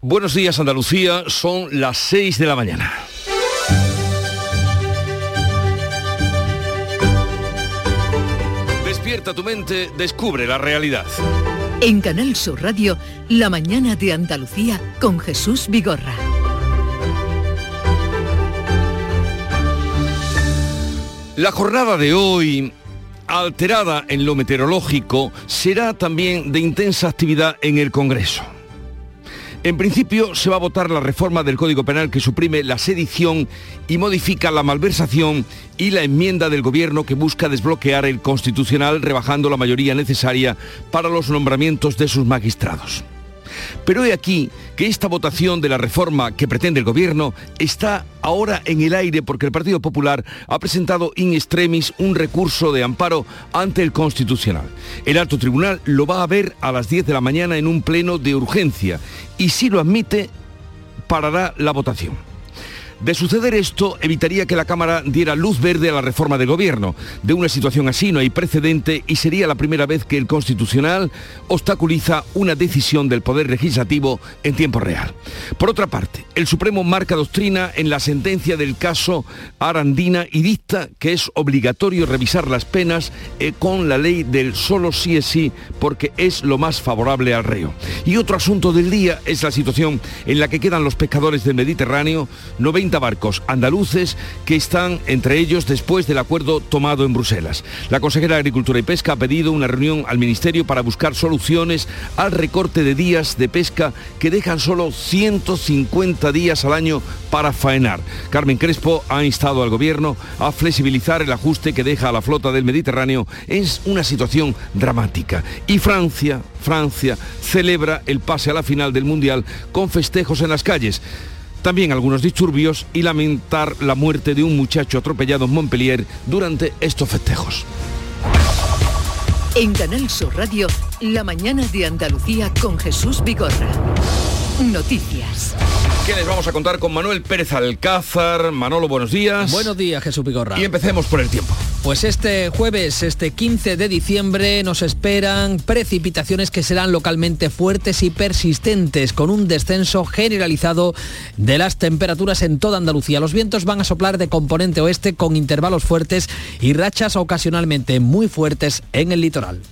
Buenos días Andalucía, son las 6 de la mañana. Despierta tu mente, descubre la realidad. En Canal Sur Radio, La mañana de Andalucía con Jesús Vigorra. La jornada de hoy, alterada en lo meteorológico, será también de intensa actividad en el Congreso. En principio se va a votar la reforma del Código Penal que suprime la sedición y modifica la malversación y la enmienda del Gobierno que busca desbloquear el Constitucional rebajando la mayoría necesaria para los nombramientos de sus magistrados. Pero he aquí que esta votación de la reforma que pretende el Gobierno está ahora en el aire porque el Partido Popular ha presentado in extremis un recurso de amparo ante el Constitucional. El alto tribunal lo va a ver a las 10 de la mañana en un pleno de urgencia y si lo admite, parará la votación. De suceder esto, evitaría que la Cámara diera luz verde a la reforma del Gobierno. De una situación así no hay precedente y sería la primera vez que el Constitucional obstaculiza una decisión del Poder Legislativo en tiempo real. Por otra parte, el Supremo marca doctrina en la sentencia del caso Arandina y dicta que es obligatorio revisar las penas eh, con la ley del solo sí es sí porque es lo más favorable al reo. Y otro asunto del día es la situación en la que quedan los pescadores del Mediterráneo, 90 barcos andaluces que están entre ellos después del acuerdo tomado en Bruselas. La consejera de Agricultura y Pesca ha pedido una reunión al Ministerio para buscar soluciones al recorte de días de pesca que dejan solo 150 días al año para faenar. Carmen Crespo ha instado al Gobierno a flexibilizar el ajuste que deja a la flota del Mediterráneo. Es una situación dramática. Y Francia, Francia celebra el pase a la final del Mundial con festejos en las calles también algunos disturbios y lamentar la muerte de un muchacho atropellado en Montpellier durante estos festejos. En Canal Sur Radio, la mañana de Andalucía con Jesús Vigorra. Noticias. ¿Qué les vamos a contar con Manuel Pérez Alcázar? Manolo, buenos días. Buenos días, Jesús Vigorra. Y empecemos por el tiempo. Pues este jueves, este 15 de diciembre, nos esperan precipitaciones que serán localmente fuertes y persistentes, con un descenso generalizado de las temperaturas en toda Andalucía. Los vientos van a soplar de componente oeste con intervalos fuertes y rachas ocasionalmente muy fuertes en el litoral.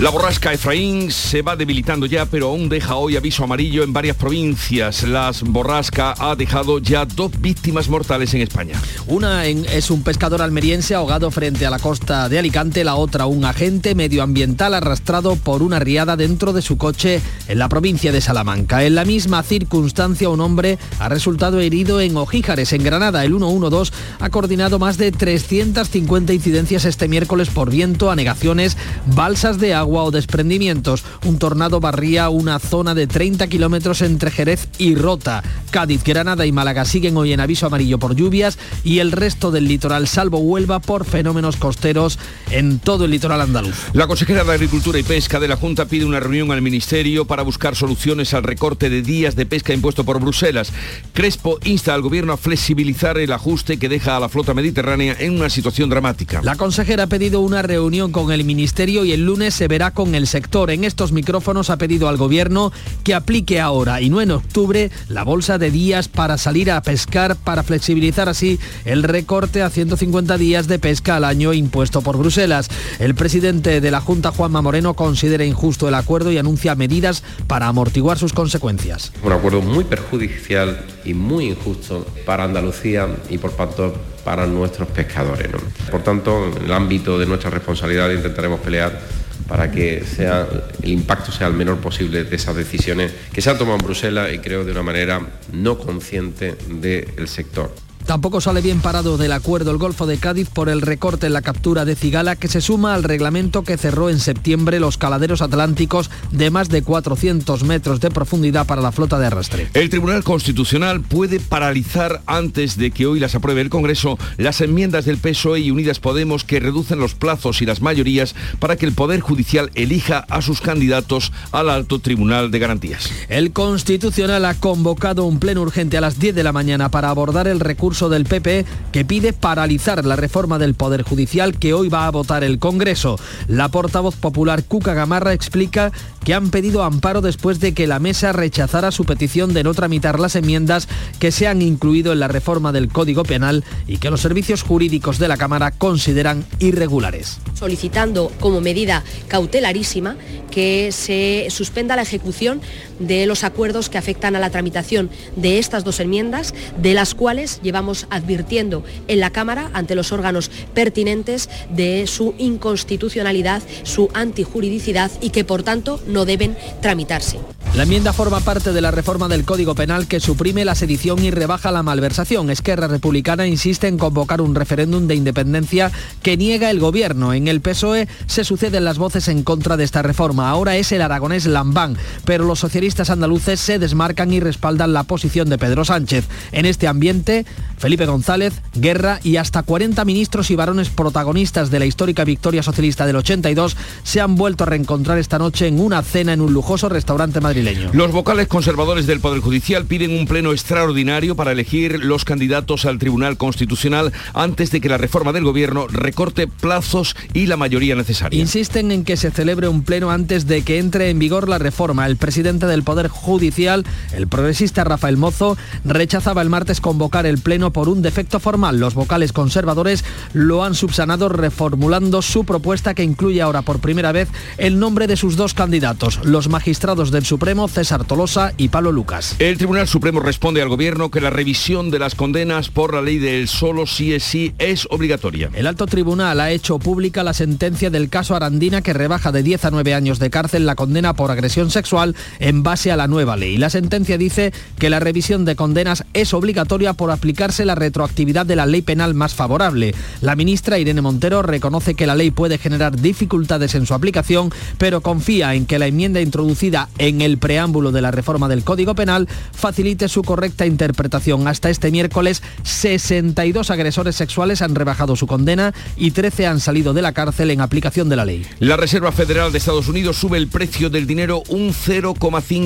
La borrasca Efraín se va debilitando ya, pero aún deja hoy aviso amarillo en varias provincias. La borrasca ha dejado ya dos víctimas mortales en España. Una es un pescador almeriense ahogado frente a la costa de Alicante, la otra un agente medioambiental arrastrado por una riada dentro de su coche en la provincia de Salamanca. En la misma circunstancia, un hombre ha resultado herido en Ojíjares, en Granada. El 112 ha coordinado más de 350 incidencias este miércoles por viento, anegaciones, balsas de agua o desprendimientos. Un tornado barría una zona de 30 kilómetros entre Jerez y Rota. Cádiz, Granada y Málaga siguen hoy en aviso amarillo por lluvias y el resto del litoral, salvo Huelva, por fenómenos costeros en todo el litoral andaluz. La consejera de Agricultura y Pesca de la Junta pide una reunión al Ministerio para buscar soluciones al recorte de días de pesca impuesto por Bruselas. Crespo insta al Gobierno a flexibilizar el ajuste que deja a la flota mediterránea en una situación dramática. La consejera ha pedido una reunión con el Ministerio y el lunes se verá con el sector. En estos micrófonos ha pedido al gobierno que aplique ahora y no en octubre la bolsa de días para salir a pescar para flexibilizar así el recorte a 150 días de pesca al año impuesto por Bruselas. El presidente de la Junta, Juanma Moreno, considera injusto el acuerdo y anuncia medidas para amortiguar sus consecuencias. Un acuerdo muy perjudicial y muy injusto para Andalucía y por tanto para nuestros pescadores. Por tanto, en el ámbito de nuestra responsabilidad intentaremos pelear para que sea, el impacto sea el menor posible de esas decisiones que se han tomado en Bruselas y creo de una manera no consciente del sector. Tampoco sale bien parado del acuerdo el Golfo de Cádiz por el recorte en la captura de cigala que se suma al reglamento que cerró en septiembre los caladeros atlánticos de más de 400 metros de profundidad para la flota de arrastre. El Tribunal Constitucional puede paralizar antes de que hoy las apruebe el Congreso las enmiendas del PSOE y Unidas Podemos que reducen los plazos y las mayorías para que el Poder Judicial elija a sus candidatos al Alto Tribunal de Garantías. El Constitucional ha convocado un pleno urgente a las 10 de la mañana para abordar el recurso del PP que pide paralizar la reforma del Poder Judicial que hoy va a votar el Congreso. La portavoz popular Cuca Gamarra explica que han pedido amparo después de que la mesa rechazara su petición de no tramitar las enmiendas que se han incluido en la reforma del Código Penal y que los servicios jurídicos de la Cámara consideran irregulares. Solicitando como medida cautelarísima que se suspenda la ejecución de los acuerdos que afectan a la tramitación de estas dos enmiendas, de las cuales llevamos advirtiendo en la Cámara ante los órganos pertinentes de su inconstitucionalidad, su antijuridicidad y que por tanto no deben tramitarse. La enmienda forma parte de la reforma del Código Penal que suprime la sedición y rebaja la malversación. Esquerra Republicana insiste en convocar un referéndum de independencia que niega el gobierno. En el PSOE se suceden las voces en contra de esta reforma. Ahora es el aragonés Lambán, pero los socialistas andaluces se desmarcan y respaldan la posición de Pedro Sánchez. En este ambiente, Felipe González, Guerra y hasta 40 ministros y varones protagonistas de la histórica victoria socialista del 82 se han vuelto a reencontrar esta noche en una cena en un lujoso restaurante madrileño. Los vocales conservadores del Poder Judicial piden un pleno extraordinario para elegir los candidatos al Tribunal Constitucional antes de que la reforma del Gobierno recorte plazos y la mayoría necesaria. Insisten en que se celebre un pleno antes de que entre en vigor la reforma. El presidente del Poder Judicial, el progresista Rafael Mozo, rechazaba el martes convocar el pleno por un defecto formal. Los vocales conservadores lo han subsanado reformulando su propuesta que incluye ahora por primera vez el nombre de sus dos candidatos, los magistrados del Supremo César Tolosa y Pablo Lucas. El Tribunal Supremo responde al Gobierno que la revisión de las condenas por la ley del solo sí es sí es obligatoria. El alto tribunal ha hecho pública la sentencia del caso Arandina que rebaja de 10 a 9 años de cárcel la condena por agresión sexual en base a la nueva ley. La sentencia dice que la revisión de condenas es obligatoria por aplicarse la retroactividad de la ley penal más favorable. La ministra Irene Montero reconoce que la ley puede generar dificultades en su aplicación, pero confía en que la enmienda introducida en el preámbulo de la reforma del Código Penal facilite su correcta interpretación. Hasta este miércoles, 62 agresores sexuales han rebajado su condena y 13 han salido de la cárcel en aplicación de la ley. La Reserva Federal de Estados Unidos sube el precio del dinero un 0,5%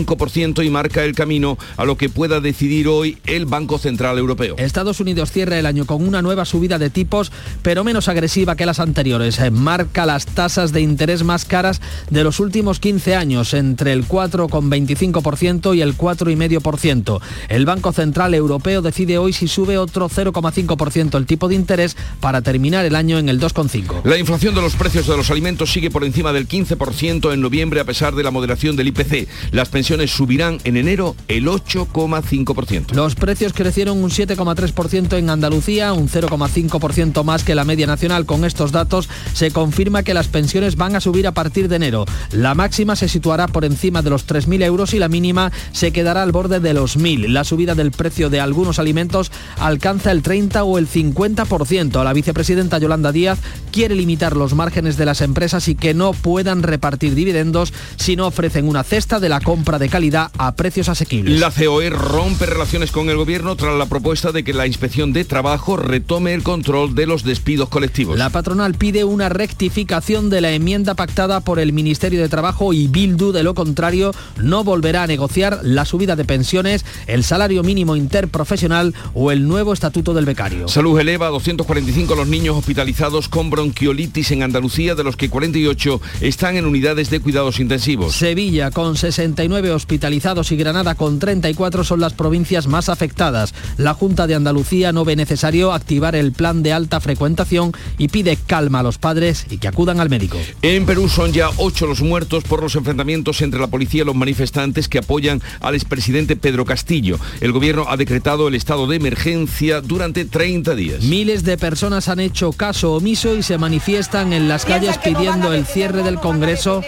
y marca el camino a lo que pueda decidir hoy el Banco Central Europeo. Estados Unidos cierra el año con una nueva subida de tipos, pero menos agresiva que las anteriores. Marca las tasas de interés más caras de los últimos 15 años, entre el 4,5 25% y el 4,5%. El Banco Central Europeo decide hoy si sube otro 0,5% el tipo de interés para terminar el año en el 2,5%. La inflación de los precios de los alimentos sigue por encima del 15% en noviembre a pesar de la moderación del IPC. Las pensiones subirán en enero el 8,5%. Los precios crecieron un 7,3% en Andalucía, un 0,5% más que la media nacional. Con estos datos se confirma que las pensiones van a subir a partir de enero. La máxima se situará por encima de los 3.000 euros y la mínima se quedará al borde de los 1.000. La subida del precio de algunos alimentos alcanza el 30 o el 50%. La vicepresidenta Yolanda Díaz quiere limitar los márgenes de las empresas y que no puedan repartir dividendos si no ofrecen una cesta de la compra de calidad a precios asequibles. La COE rompe relaciones con el gobierno tras la propuesta de que la inspección de trabajo retome el control de los despidos colectivos. La patronal pide una rectificación de la enmienda pactada por el Ministerio de Trabajo y Bildu, de lo contrario no volverá a negociar la subida de pensiones, el salario mínimo interprofesional o el nuevo estatuto del becario. Salud eleva a 245 los niños hospitalizados con bronquiolitis en Andalucía, de los que 48 están en unidades de cuidados intensivos. Sevilla con 69 hospitalizados y Granada con 34 son las provincias más afectadas. La Junta de Andalucía no ve necesario activar el plan de alta frecuentación y pide calma a los padres y que acudan al médico. En Perú son ya ocho los muertos por los enfrentamientos entre la policía y los manifestantes que apoyan al expresidente Pedro Castillo. El gobierno ha decretado el estado de emergencia durante 30 días. Miles de personas han hecho caso omiso y se manifiestan en las calles pidiendo el cierre del Congreso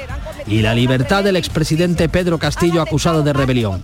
y la libertad del expresidente Pedro Castillo acusado de rebelión.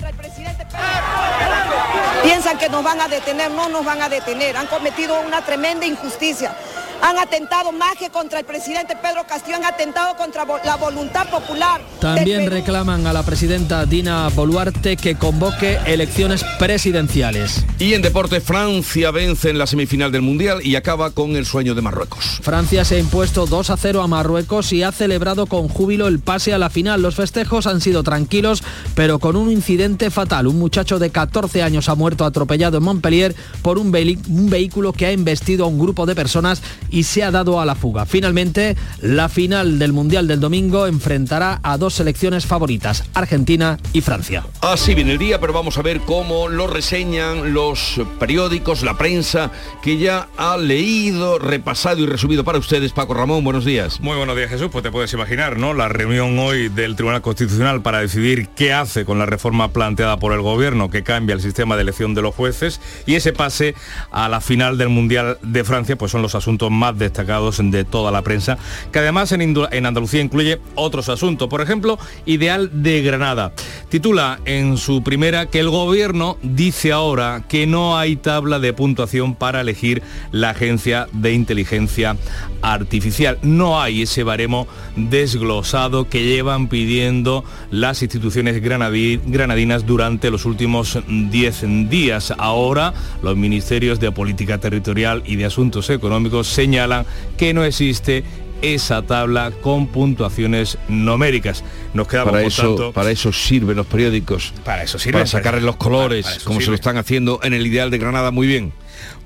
Piensan que nos van a detener, no nos van a detener. Han cometido una tremenda injusticia han atentado más que contra el presidente Pedro Castillo, han atentado contra la voluntad popular. También reclaman a la presidenta Dina Boluarte que convoque elecciones presidenciales. Y en deporte, Francia vence en la semifinal del Mundial y acaba con el sueño de Marruecos. Francia se ha impuesto 2 a 0 a Marruecos y ha celebrado con júbilo el pase a la final. Los festejos han sido tranquilos, pero con un incidente fatal. Un muchacho de 14 años ha muerto atropellado en Montpellier por un, un vehículo que ha embestido a un grupo de personas y se ha dado a la fuga. Finalmente, la final del Mundial del domingo enfrentará a dos selecciones favoritas, Argentina y Francia. Así viene el día, pero vamos a ver cómo lo reseñan los periódicos, la prensa, que ya ha leído, repasado y resumido para ustedes. Paco Ramón, buenos días. Muy buenos días, Jesús. Pues te puedes imaginar, ¿no? La reunión hoy del Tribunal Constitucional para decidir qué hace con la reforma planteada por el Gobierno, que cambia el sistema de elección de los jueces, y ese pase a la final del Mundial de Francia, pues son los asuntos más destacados de toda la prensa, que además en, en Andalucía incluye otros asuntos. Por ejemplo, Ideal de Granada. Titula en su primera que el Gobierno dice ahora que no hay tabla de puntuación para elegir la agencia de inteligencia artificial. No hay ese baremo desglosado que llevan pidiendo las instituciones granadinas durante los últimos 10 días. Ahora los ministerios de Política Territorial y de Asuntos Económicos señalan que no existe esa tabla con puntuaciones numéricas. Nos quedamos para eso, para eso sirven los periódicos. Para eso sirven. Para sacarle los colores, como se lo están haciendo en el Ideal de Granada muy bien.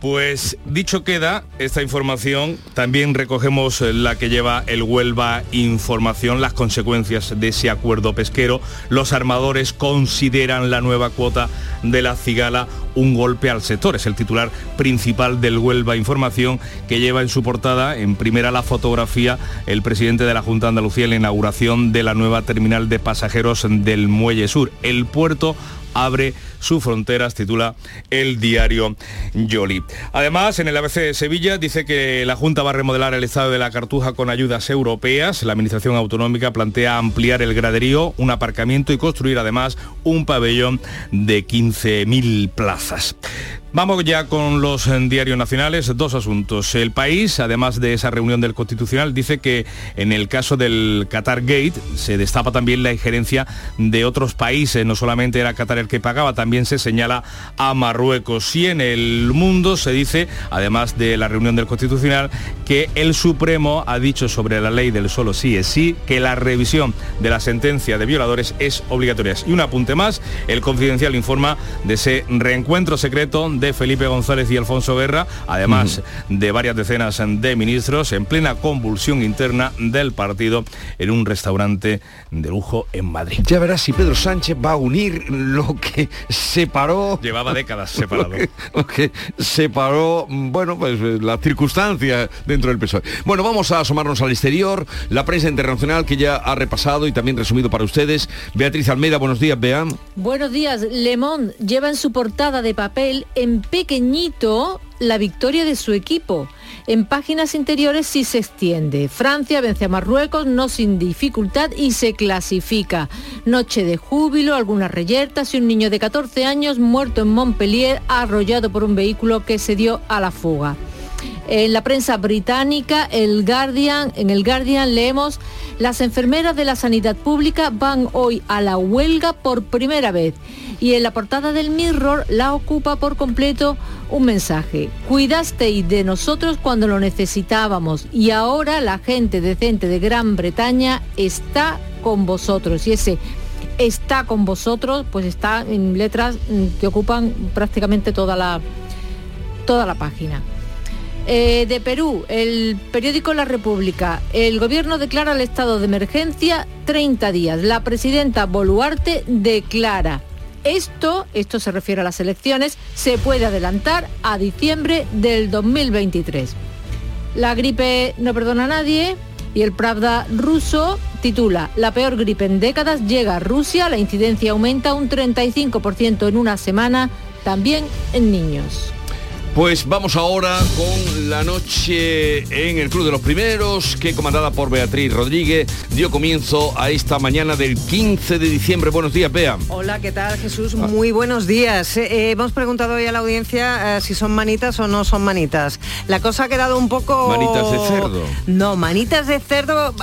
Pues dicho queda esta información, también recogemos la que lleva el Huelva Información, las consecuencias de ese acuerdo pesquero. Los armadores consideran la nueva cuota de la cigala un golpe al sector. Es el titular principal del Huelva Información que lleva en su portada en primera la fotografía el presidente de la Junta de Andalucía en la inauguración de la nueva terminal de pasajeros del Muelle Sur. El puerto abre sus fronteras, titula el diario Yoli. Además, en el ABC de Sevilla dice que la Junta va a remodelar el estado de la Cartuja con ayudas europeas. La Administración Autonómica plantea ampliar el graderío, un aparcamiento y construir además un pabellón de 15.000 plazas. Vamos ya con los eh, diarios nacionales, dos asuntos. El país, además de esa reunión del Constitucional, dice que en el caso del Qatar Gate se destapa también la injerencia de otros países, no solamente era Qatar el que pagaba, también se señala a Marruecos. Y en el mundo se dice, además de la reunión del Constitucional, que el Supremo ha dicho sobre la ley del solo sí es sí, que la revisión de la sentencia de violadores es obligatoria. Y un apunte más, el Confidencial informa de ese reencuentro secreto Felipe González y Alfonso Guerra, además de varias decenas de ministros en plena convulsión interna del partido en un restaurante de lujo en Madrid. Ya verás si Pedro Sánchez va a unir lo que separó... Llevaba décadas separado. Lo que, separó, bueno, pues las circunstancias dentro del PSOE. Bueno, vamos a asomarnos al exterior. La prensa internacional que ya ha repasado y también resumido para ustedes. Beatriz Almeida, buenos días, Bea. Buenos días. Le Monde lleva en su portada de papel en pequeñito la victoria de su equipo. En páginas interiores sí se extiende. Francia vence a Marruecos no sin dificultad y se clasifica. Noche de júbilo, algunas reyertas y un niño de 14 años muerto en Montpellier arrollado por un vehículo que se dio a la fuga. En la prensa británica, el Guardian, en el Guardian leemos, las enfermeras de la sanidad pública van hoy a la huelga por primera vez y en la portada del Mirror la ocupa por completo un mensaje. Cuidasteis de nosotros cuando lo necesitábamos y ahora la gente decente de Gran Bretaña está con vosotros. Y ese está con vosotros, pues está en letras mm, que ocupan prácticamente toda la, toda la página. Eh, de Perú, el periódico La República. El gobierno declara el estado de emergencia 30 días. La presidenta Boluarte declara esto, esto se refiere a las elecciones, se puede adelantar a diciembre del 2023. La gripe no perdona a nadie y el Pravda ruso titula La peor gripe en décadas llega a Rusia, la incidencia aumenta un 35% en una semana, también en niños. Pues vamos ahora con la noche en el Club de los Primeros, que comandada por Beatriz Rodríguez dio comienzo a esta mañana del 15 de diciembre. Buenos días, Bea. Hola, ¿qué tal Jesús? Muy buenos días. Eh, eh, hemos preguntado hoy a la audiencia eh, si son manitas o no son manitas. La cosa ha quedado un poco... Manitas de cerdo. No, manitas de cerdo,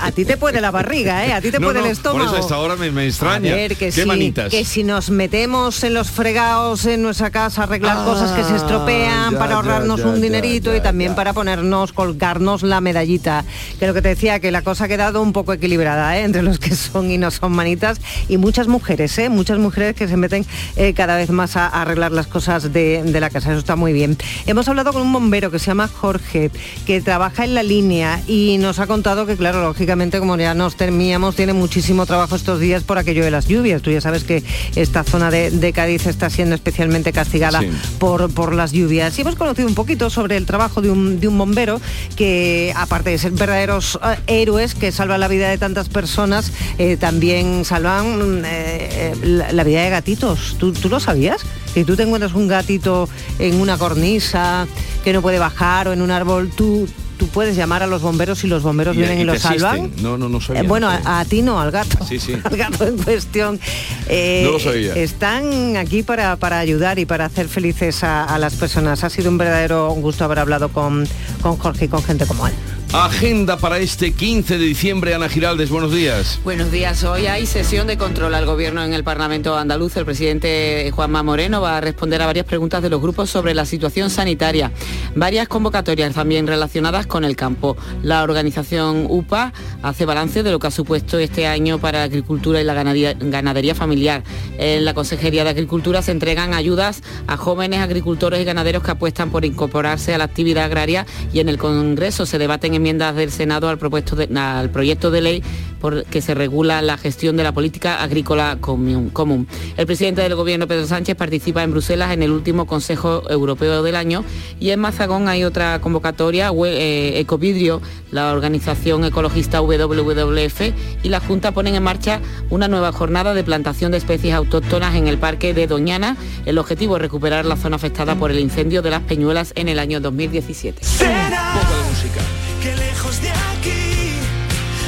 a ti te puede la barriga, ¿eh? A ti te No, puede no, el estómago. Por eso hasta ahora me, me extraña. A ver, que ¿Qué si, manitas? que si nos metemos en los fregados en nuestra casa arreglar Ah, cosas que se estropean ya, para ahorrarnos ya, un dinerito y también para ponernos, colgarnos la medallita. Que lo que te decía, que la cosa ha quedado un poco equilibrada ¿eh? entre los que son y no son manitas y muchas mujeres, ¿eh? muchas mujeres que se meten eh, cada vez más a, a arreglar las cosas de, de la casa. Eso está muy bien. Hemos hablado con un bombero que se llama Jorge, que trabaja en la línea y nos ha contado que, claro, lógicamente, como ya nos terminamos, tiene muchísimo trabajo estos días por aquello de las lluvias. Tú ya sabes que esta zona de, de Cádiz está siendo especialmente castigada Sí. por, por las lluvias. Y hemos conocido un poquito sobre el trabajo de un, bombero que, aparte de ser verdaderos eh, héroes que salvan la vida de tantas personas, eh, también salvan mm, eh, la, la vida de gatitos. ¿Tú, tú lo sabías? Que tú te encuentras un gatito en una cornisa que no puede bajar o en un árbol, tú, tú puedes llamar a los bomberos y los bomberos Y- vienen y, y lo te salvan. No, no, no sabía. Eh, bueno, no sabía. a, a ti no, al gato. Sí, sí. Al gato en cuestión. Eh, No lo sabía. Están aquí para, para ayudar y para hacer felices a, a las personas. Ha sido un verdadero gusto haber hablado con, con Jorge y con gente como él. Agenda para este 15 de diciembre, Ana Giraldes, buenos días. Buenos días. Hoy hay sesión de control al gobierno en el Parlamento andaluz. El presidente Juanma Moreno va a responder a varias preguntas de los grupos sobre la situación sanitaria. Varias convocatorias también relacionadas con el campo. La organización UPA hace balance de lo que ha supuesto este año para la agricultura y la ganadería, familiar. En la Consejería de Agricultura se entregan ayudas a jóvenes agricultores y ganaderos que apuestan por incorporarse a la actividad agraria y en el Congreso se debaten enmiendas del Senado al, propuesto de- al proyecto de ley por que se regula la gestión de la política agrícola común. El presidente del Gobierno, Pedro Sánchez, participa en Bruselas en el último Consejo Europeo del año y en Mazagón hay otra convocatoria, eh, Ecovidrio, la organización ecologista WWF y la Junta ponen en marcha una nueva jornada de plantación de especies autóctonas en el Parque de Doñana. El objetivo es recuperar la zona afectada por el incendio de las Peñuelas en el año 2017. Un poco de música. Que lejos de aquí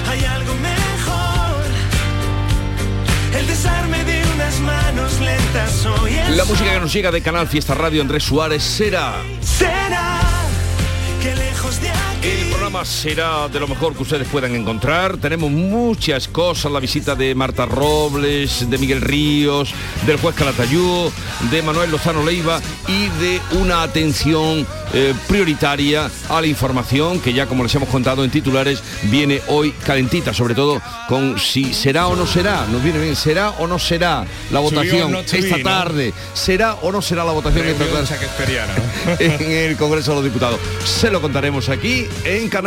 hay algo mejor. El desarme de unas manos lentas hoy es La música que nos llega de Canal Fiesta Radio, Andrés Suárez, será... será que lejos de aquí programa será de lo mejor que ustedes puedan encontrar. Tenemos muchas cosas, la visita de Marta Robles, de Miguel Ríos, del juez Calatayud, de Manuel Lozano Leiva y de una atención eh, prioritaria a la información que ya como les hemos contado en titulares viene hoy calentita, sobre todo con si será o no será. Nos viene bien, será o no será la votación esta ¿no? tarde. ¿Será o no será la votación esta tarde? en el Congreso de los Diputados. Se lo contaremos aquí en Canal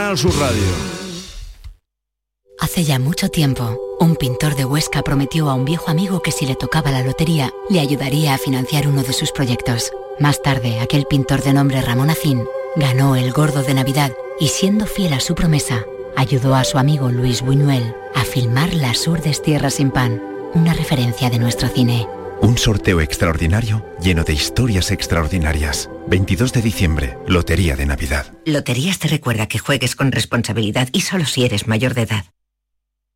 Hace ya mucho tiempo, un pintor de Huesca prometió a un viejo amigo que si le tocaba la lotería, le ayudaría a financiar uno de sus proyectos. Más tarde, aquel pintor de nombre Ramón Acín ganó el gordo de Navidad y siendo fiel a su promesa, ayudó a su amigo Luis Buñuel a filmar Las Urdes Tierras sin Pan, una referencia de nuestro cine. Un sorteo extraordinario lleno de historias extraordinarias. 22 de diciembre, Lotería de Navidad. Loterías te recuerda que juegues con responsabilidad y solo si eres mayor de edad.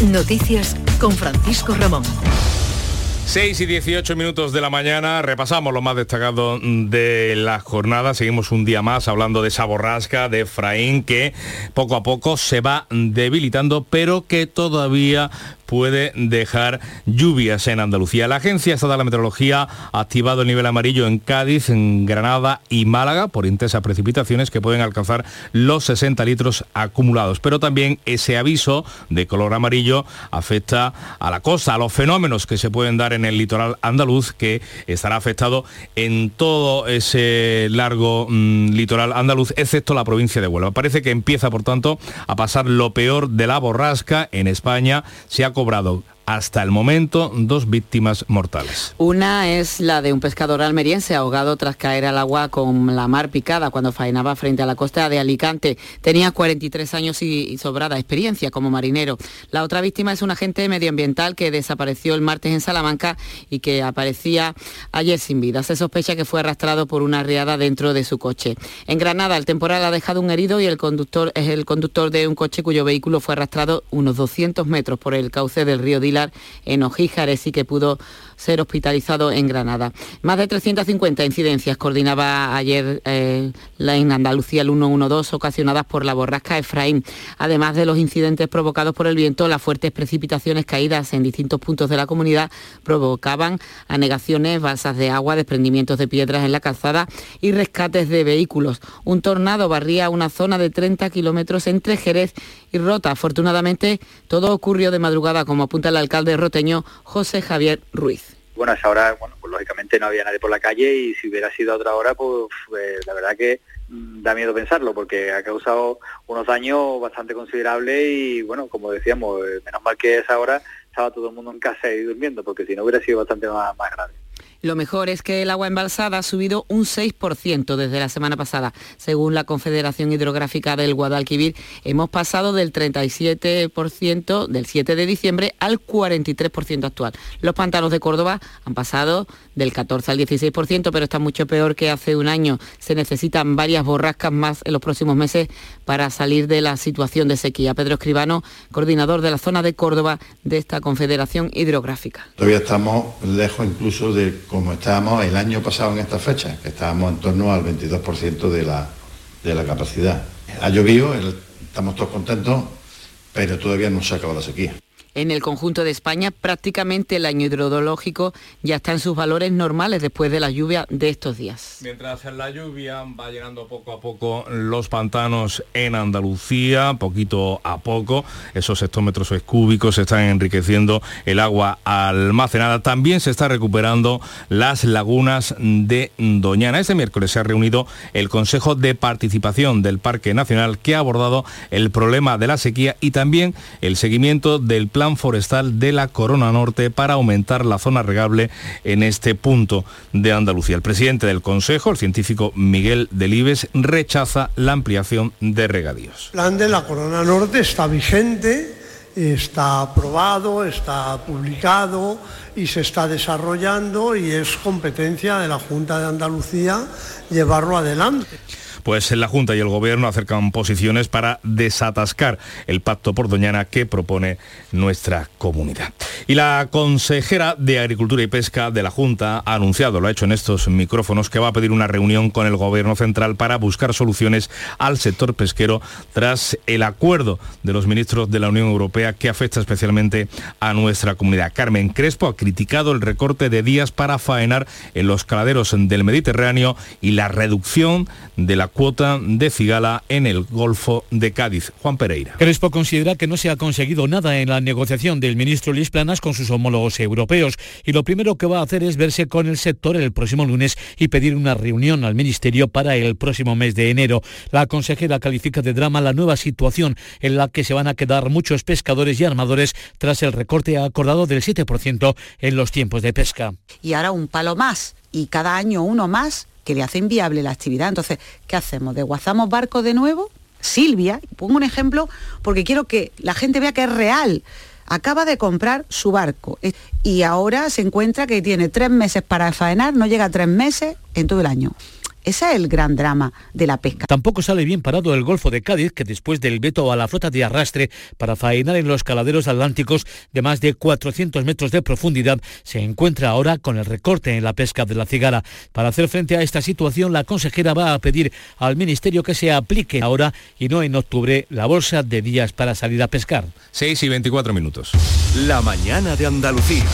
Noticias con Francisco Ramón. 6 y 18 minutos de la mañana, repasamos lo más destacado de la jornada, seguimos un día más hablando de esa borrasca de Efraín que poco a poco se va debilitando, pero que todavía puede dejar lluvias en Andalucía. La Agencia Estatal de Meteorología ha activado el nivel amarillo en Cádiz, en Granada y Málaga por intensas precipitaciones que pueden alcanzar los 60 litros acumulados. Pero también ese aviso de color amarillo afecta a la costa, a los fenómenos que se pueden dar en el litoral andaluz, que estará afectado en todo ese largo mm, litoral andaluz, excepto la provincia de Huelva. Parece que empieza, por tanto, a pasar lo peor de la borrasca en España. Se ha cobrado hasta el momento dos víctimas mortales. Una es la de un pescador almeriense ahogado tras caer al agua con la mar picada cuando faenaba frente a la costa de Alicante. Tenía 43 años y sobrada experiencia como marinero. La otra víctima es un agente medioambiental que desapareció el martes en Salamanca y que aparecía ayer sin vida. Se sospecha que fue arrastrado por una riada dentro de su coche. En Granada el temporal ha dejado un herido y el conductor es el conductor de un coche cuyo vehículo fue arrastrado unos 200 metros por el cauce del río Dila en Ojíjares y que pudo ser hospitalizado en Granada. Más de 350 incidencias coordinaba ayer eh, en Andalucía el 112 ocasionadas por la borrasca Efraín. Además de los incidentes provocados por el viento, las fuertes precipitaciones caídas en distintos puntos de la comunidad provocaban anegaciones, balsas de agua, desprendimientos de piedras en la calzada y rescates de vehículos. Un tornado barría una zona de 30 kilómetros entre Jerez y Rota. Afortunadamente, todo ocurrió de madrugada, como apunta el alcalde roteño José Javier Ruiz bueno, a esa hora, bueno, pues lógicamente no había nadie por la calle y si hubiera sido a otra hora, pues, pues la verdad que mm, da miedo pensarlo porque ha causado unos daños bastante considerables y bueno, como decíamos, eh, menos mal que a esa hora estaba todo el mundo en casa y durmiendo porque si no hubiera sido bastante más, más grave. Lo mejor es que el agua embalsada ha subido un 6% desde la semana pasada. Según la Confederación Hidrográfica del Guadalquivir, hemos pasado del 37% del 7 de diciembre al 43% actual. Los pantanos de Córdoba han pasado del 14 al 16%, pero está mucho peor que hace un año. Se necesitan varias borrascas más en los próximos meses para salir de la situación de sequía. Pedro Escribano, coordinador de la zona de Córdoba de esta Confederación Hidrográfica. Todavía estamos lejos incluso de como estábamos el año pasado en esta fecha, que estábamos en torno al 22% de la, de la capacidad. Ha llovido, estamos todos contentos, pero todavía no se ha acabado la sequía. En el conjunto de España prácticamente el año hidrológico ya está en sus valores normales después de la lluvia de estos días. Mientras la lluvia va llegando poco a poco los pantanos en Andalucía, poquito a poco, esos hectómetros cúbicos se están enriqueciendo el agua almacenada. También se está recuperando las lagunas de Doñana. Este miércoles se ha reunido el Consejo de Participación del Parque Nacional que ha abordado el problema de la sequía y también el seguimiento del plan plan forestal de la Corona Norte para aumentar la zona regable en este punto de Andalucía. El presidente del Consejo, el científico Miguel Delibes, rechaza la ampliación de regadíos. El plan de la Corona Norte está vigente, está aprobado, está publicado y se está desarrollando y es competencia de la Junta de Andalucía llevarlo adelante pues la Junta y el Gobierno acercan posiciones para desatascar el pacto por Doñana que propone nuestra comunidad. Y la consejera de Agricultura y Pesca de la Junta ha anunciado, lo ha hecho en estos micrófonos, que va a pedir una reunión con el Gobierno Central para buscar soluciones al sector pesquero tras el acuerdo de los ministros de la Unión Europea que afecta especialmente a nuestra comunidad. Carmen Crespo ha criticado el recorte de días para faenar en los caladeros del Mediterráneo y la reducción de la cuota de cigala en el Golfo de Cádiz. Juan Pereira. Crespo considera que no se ha conseguido nada en la negociación del ministro Luis Planas con sus homólogos europeos y lo primero que va a hacer es verse con el sector el próximo lunes y pedir una reunión al ministerio para el próximo mes de enero. La consejera califica de drama la nueva situación en la que se van a quedar muchos pescadores y armadores tras el recorte acordado del 7% en los tiempos de pesca. Y ahora un palo más y cada año uno más que le hace inviable la actividad. Entonces, ¿qué hacemos? ¿Desguazamos barco de nuevo? Silvia, pongo un ejemplo porque quiero que la gente vea que es real. Acaba de comprar su barco y ahora se encuentra que tiene tres meses para faenar, no llega a tres meses en todo el año. Ese es el gran drama de la pesca. Tampoco sale bien parado el Golfo de Cádiz, que después del veto a la flota de arrastre para faenar en los caladeros atlánticos de más de 400 metros de profundidad, se encuentra ahora con el recorte en la pesca de la cigara. Para hacer frente a esta situación, la consejera va a pedir al Ministerio que se aplique ahora y no en octubre la bolsa de días para salir a pescar. 6 y 24 minutos. La mañana de Andalucía.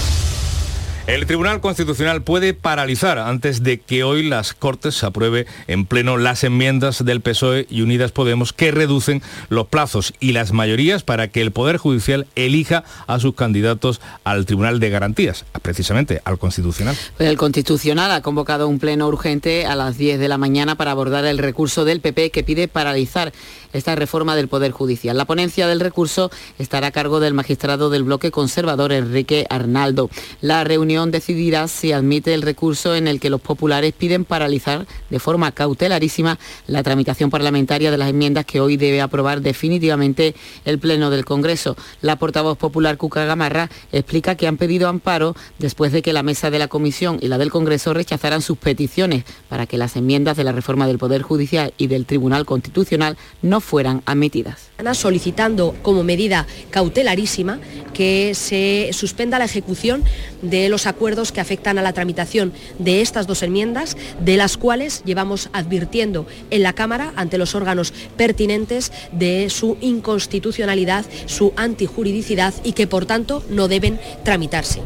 El Tribunal Constitucional puede paralizar antes de que hoy las Cortes apruebe en pleno las enmiendas del PSOE y Unidas Podemos que reducen los plazos y las mayorías para que el Poder Judicial elija a sus candidatos al Tribunal de Garantías, precisamente al Constitucional. Pues el Constitucional ha convocado un pleno urgente a las 10 de la mañana para abordar el recurso del PP que pide paralizar esta reforma del Poder Judicial. La ponencia del recurso estará a cargo del magistrado del bloque conservador Enrique Arnaldo. La reunión decidirá si admite el recurso en el que los populares piden paralizar de forma cautelarísima la tramitación parlamentaria de las enmiendas que hoy debe aprobar definitivamente el Pleno del Congreso. La portavoz popular Cuca Gamarra explica que han pedido amparo después de que la mesa de la Comisión y la del Congreso rechazaran sus peticiones para que las enmiendas de la reforma del Poder Judicial y del Tribunal Constitucional no fueran admitidas. Solicitando como medida cautelarísima que se suspenda la ejecución de los acuerdos que afectan a la tramitación de estas dos enmiendas, de las cuales llevamos advirtiendo en la Cámara ante los órganos pertinentes de su inconstitucionalidad, su antijuridicidad y que por tanto no deben tramitarse.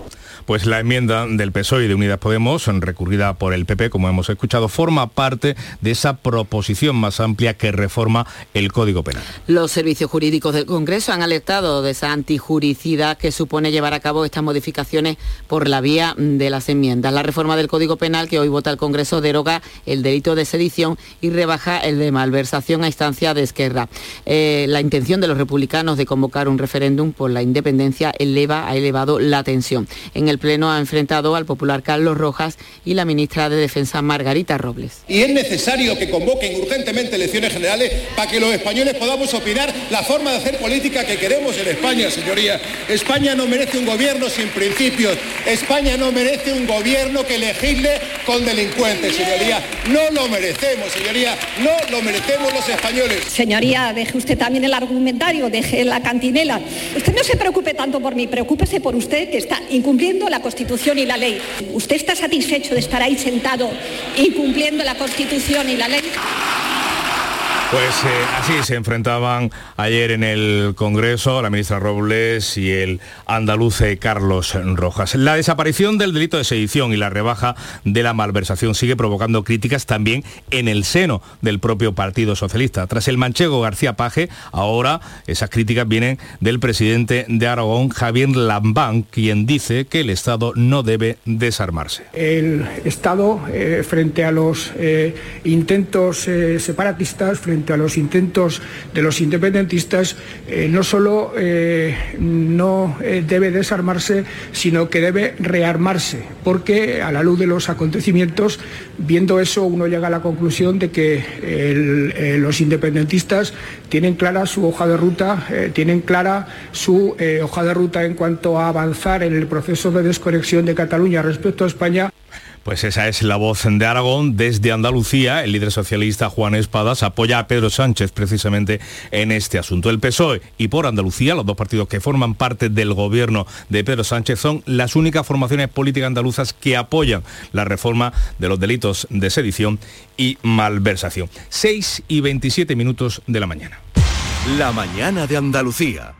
Pues la enmienda del PSOE y de Unidas Podemos, recurrida por el PP, como hemos escuchado, forma parte de esa proposición más amplia que reforma el Código Penal. Los servicios jurídicos del Congreso han alertado de esa antijuricidad que supone llevar a cabo estas modificaciones por la vía de las enmiendas. La reforma del Código Penal que hoy vota el Congreso deroga el delito de sedición y rebaja el de malversación a instancia de Esquerra. Eh, la intención de los republicanos de convocar un referéndum por la independencia eleva, ha elevado la tensión. En el Pleno ha enfrentado al popular Carlos Rojas y la ministra de Defensa Margarita Robles. Y es necesario que convoquen urgentemente elecciones generales para que los españoles podamos opinar la forma de hacer política que queremos en España, señoría. España no merece un gobierno sin principios. España no merece un gobierno que legisle con delincuentes, señoría. No lo merecemos, señoría. No lo merecemos los españoles. Señoría, deje usted también el argumentario, deje la cantinela. Usted no se preocupe tanto por mí, preocúpese por usted que está incumpliendo la Constitución y la ley. ¿Usted está satisfecho de estar ahí sentado incumpliendo la Constitución y la ley? Pues eh, así se enfrentaban ayer en el Congreso la ministra Robles y el andaluz Carlos Rojas. La desaparición del delito de sedición y la rebaja de la malversación sigue provocando críticas también en el seno del propio Partido Socialista. Tras el manchego García Paje, ahora esas críticas vienen del presidente de Aragón, Javier Lambán, quien dice que el Estado no debe desarmarse. El Estado, eh, frente a los eh, intentos separatistas, frente a los intentos de los independentistas, eh, no solo eh, no eh, debe desarmarse, sino que debe rearmarse, porque a la luz de los acontecimientos, viendo eso, uno llega a la conclusión de que los independentistas tienen clara su hoja de ruta, tienen clara su hoja de ruta en cuanto a avanzar en el proceso de desconexión de Cataluña respecto a España. Pues esa es la voz de Aragón. Desde Andalucía, el líder socialista Juan Espadas apoya a Pedro Sánchez precisamente en este asunto. El PSOE y por Andalucía, los dos partidos que forman parte del gobierno de Pedro Sánchez, son las únicas formaciones políticas andaluzas que apoyan la reforma de los delitos de sedición y malversación. 6 y 27 minutos de la mañana. La mañana de Andalucía.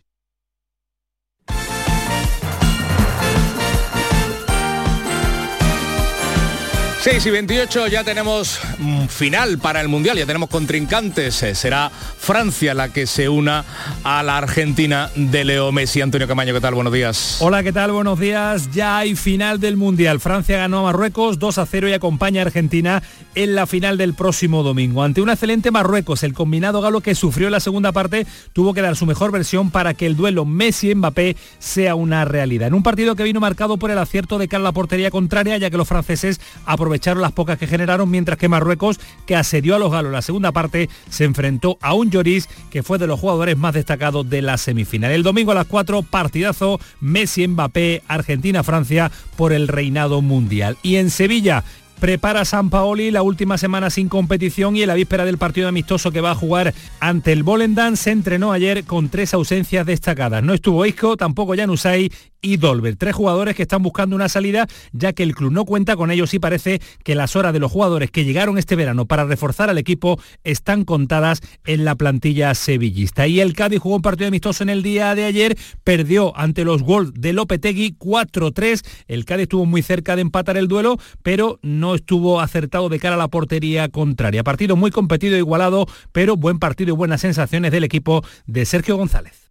6 y 28 ya tenemos mm, final para el Mundial, ya tenemos contrincantes. Eh, será Francia la que se una a la Argentina de Leo Messi. Antonio Camaño, ¿qué tal? Buenos días. Hola, ¿qué tal? Buenos días. Ya hay final del Mundial. Francia ganó a Marruecos 2 a 0 y acompaña a Argentina en la final del próximo domingo. Ante un excelente Marruecos, el combinado galo que sufrió en la segunda parte tuvo que dar su mejor versión para que el duelo Messi-Mbappé sea una realidad. En un partido que vino marcado por el acierto de cara a la portería contraria, ya que los franceses aprovecharon aprovecharon las pocas que generaron, mientras que Marruecos, que asedió a los galos la segunda parte, se enfrentó a un Lloris que fue de los jugadores más destacados de la semifinal. El domingo a las 4, partidazo Messi-Mbappé, Argentina-Francia por el reinado mundial. Y en Sevilla, prepara San Paoli la última semana sin competición y en la víspera del partido amistoso que va a jugar ante el Volendam se entrenó ayer con tres ausencias destacadas. No estuvo Isco, tampoco Janusay y Dolber. Tres jugadores que están buscando una salida ya que el club no cuenta con ellos y parece que las horas de los jugadores que llegaron este verano para reforzar al equipo están contadas en la plantilla sevillista. Y el Cádiz jugó un partido amistoso en el día de ayer, perdió ante los Wolves de Lopetegui 4-3. El Cádiz estuvo muy cerca de empatar el duelo, pero no estuvo acertado de cara a la portería contraria. Partido muy competido e igualado, pero buen partido y buenas sensaciones del equipo de Sergio González.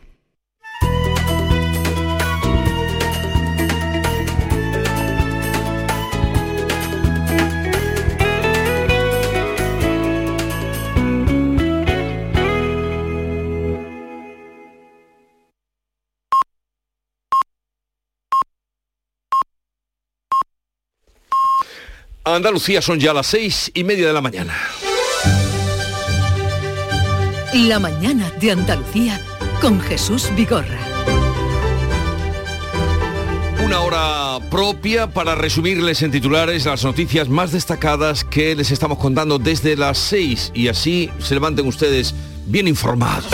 Andalucía son ya las seis y media de la mañana. La mañana de Andalucía con Jesús Vigorra. Una hora propia para resumirles en titulares las noticias más destacadas que les estamos contando desde las seis y así se levanten ustedes bien informados.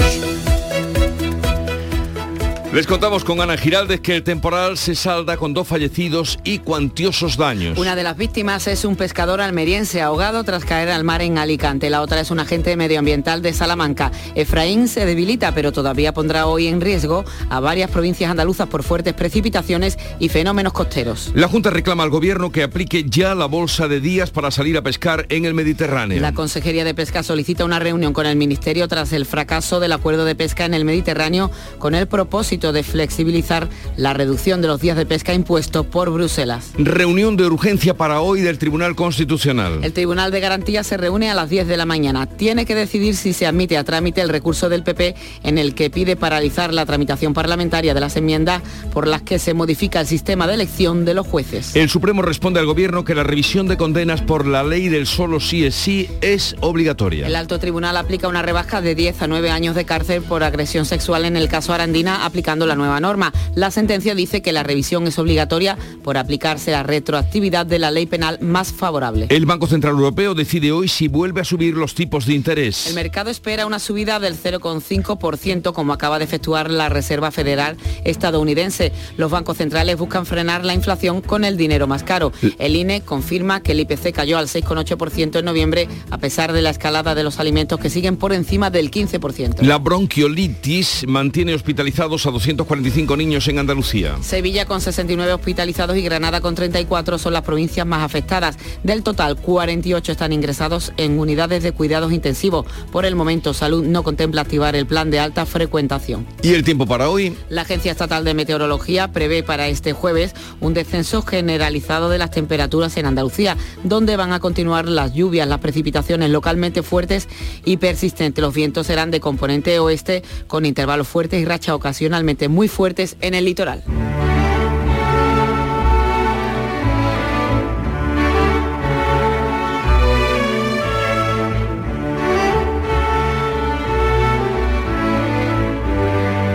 Les contamos con Ana Giraldez que el temporal se salda con dos fallecidos y cuantiosos daños. Una de las víctimas es un pescador almeriense ahogado tras caer al mar en Alicante. La otra es un agente medioambiental de Salamanca. Efraín se debilita, pero todavía pondrá hoy en riesgo a varias provincias andaluzas por fuertes precipitaciones y fenómenos costeros. La Junta reclama al gobierno que aplique ya la bolsa de días para salir a pescar en el Mediterráneo. La Consejería de Pesca solicita una reunión con el Ministerio tras el fracaso del acuerdo de pesca en el Mediterráneo con el propósito de flexibilizar la reducción de los días de pesca impuesto por Bruselas. Reunión de urgencia para hoy del Tribunal Constitucional. El Tribunal de Garantía se reúne a las 10 de la mañana. Tiene que decidir si se admite a trámite el recurso del PP en el que pide paralizar la tramitación parlamentaria de las enmiendas por las que se modifica el sistema de elección de los jueces. El Supremo responde al Gobierno que la revisión de condenas por la ley del solo sí es sí es obligatoria. El alto tribunal aplica una rebaja de 10 a 9 años de cárcel por agresión sexual en el caso Arandina, aplicando la nueva norma. La sentencia dice que la revisión es obligatoria por aplicarse la retroactividad de la ley penal más favorable. El Banco Central Europeo decide hoy si vuelve a subir los tipos de interés. El mercado espera una subida del 0,5% como acaba de efectuar la Reserva Federal estadounidense. Los bancos centrales buscan frenar la inflación con el dinero más caro. El INE confirma que el IPC cayó al 6,8% en noviembre a pesar de la escalada de los alimentos que siguen por encima del 15%. La bronquiolitis mantiene hospitalizados a 245 niños en Andalucía. Sevilla con 69 hospitalizados y Granada con 34 son las provincias más afectadas. Del total, 48 están ingresados en unidades de cuidados intensivos. Por el momento, Salud no contempla activar el plan de alta frecuentación. ¿Y el tiempo para hoy? La Agencia Estatal de Meteorología prevé para este jueves un descenso generalizado de las temperaturas en Andalucía, donde van a continuar las lluvias, las precipitaciones localmente fuertes y persistentes. Los vientos serán de componente oeste con intervalos fuertes y rachas ocasionalmente muy fuertes en el litoral.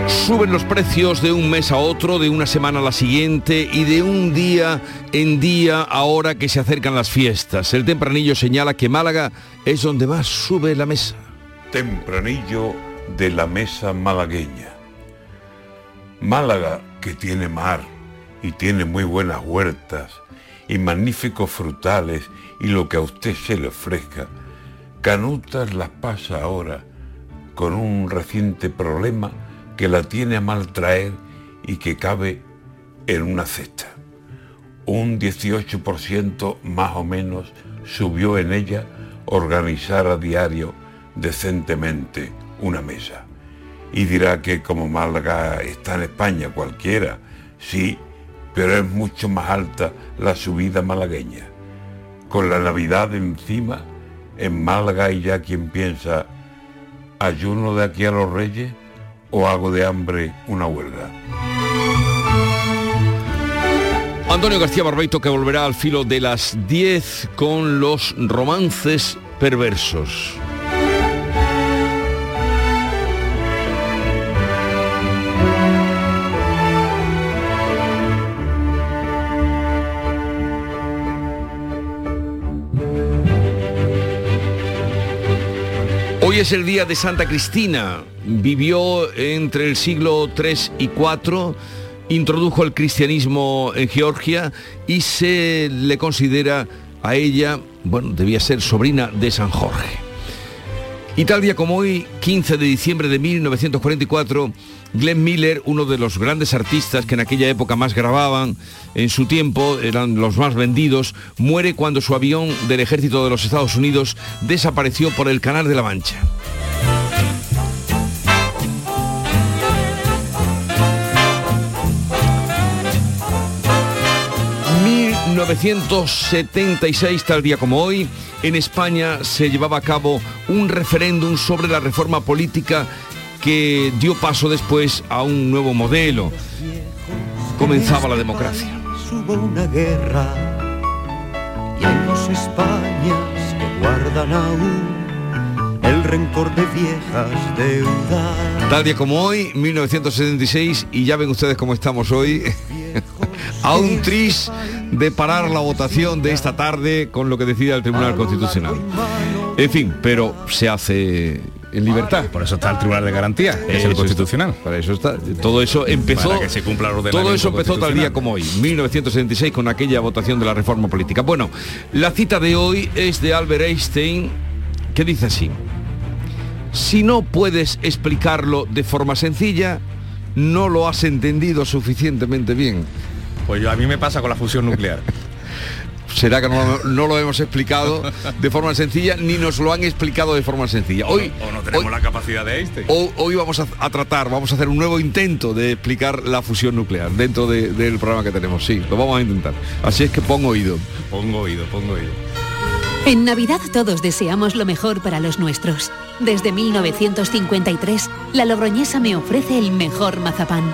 Suben los precios de un mes a otro, de una semana a la siguiente y de un día en día ahora que se acercan las fiestas. El tempranillo señala que Málaga es donde más sube la mesa. Tempranillo de la mesa malagueña. Málaga, que tiene mar y tiene muy buenas huertas y magníficos frutales y lo que a usted se le ofrezca, Canutas las pasa ahora con un reciente problema que la tiene a mal traer y que cabe en una cesta. Un 18% más o menos subió en ella organizar a diario decentemente una mesa. Y dirá que como Málaga está en España cualquiera, sí, pero es mucho más alta la subida malagueña. Con la Navidad encima, en Málaga hay ya quien piensa, ¿ayuno de aquí a los reyes o hago de hambre una huelga? Antonio García Barbeito que volverá al filo de las 10 con los romances perversos. Hoy es el día de Santa Cristina. Vivió entre el siglo III y IV, introdujo el cristianismo en Georgia y se le considera a ella, bueno, debía ser sobrina de San Jorge. Y tal día como hoy, 15 de diciembre de 1944, Glenn Miller, uno de los grandes artistas que en aquella época más grababan, en su tiempo eran los más vendidos, muere cuando su avión del ejército de los Estados Unidos desapareció por el Canal de la Mancha. 1976, tal día como hoy, en España se llevaba a cabo un referéndum sobre la reforma política que dio paso después a un nuevo modelo. Comenzaba la democracia. Hubo una guerra y hay dos Españas que guardan aún el rencor de viejas deudas. Tal día como hoy, 1976, y ya ven ustedes cómo estamos hoy. a un tris de parar la votación de esta tarde con lo que decida el Tribunal Constitucional. En fin, pero se hace en libertad. Por eso está el Tribunal de Garantía, que es el Constitucional. para eso está. Todo eso empezó. Para que se cumpla el Todo eso empezó tal día como hoy, 1976, con aquella votación de la reforma política. Bueno, la cita de hoy es de Albert Einstein, que dice así. Si no puedes explicarlo de forma sencilla, no lo has entendido suficientemente bien. Pues yo, a mí me pasa con la fusión nuclear. será que no, lo hemos explicado de forma sencilla ni nos lo han explicado de forma sencilla. Hoy, o no, tenemos la capacidad de este. Hoy, vamos a, tratar, vamos a hacer un nuevo intento de explicar la fusión nuclear dentro del programa que tenemos. Sí, lo vamos a intentar. Así es que pongo oído. Pongo oído, pongo oído. En Navidad todos deseamos lo mejor para los nuestros. Desde 1953, la Logroñesa me ofrece el mejor mazapán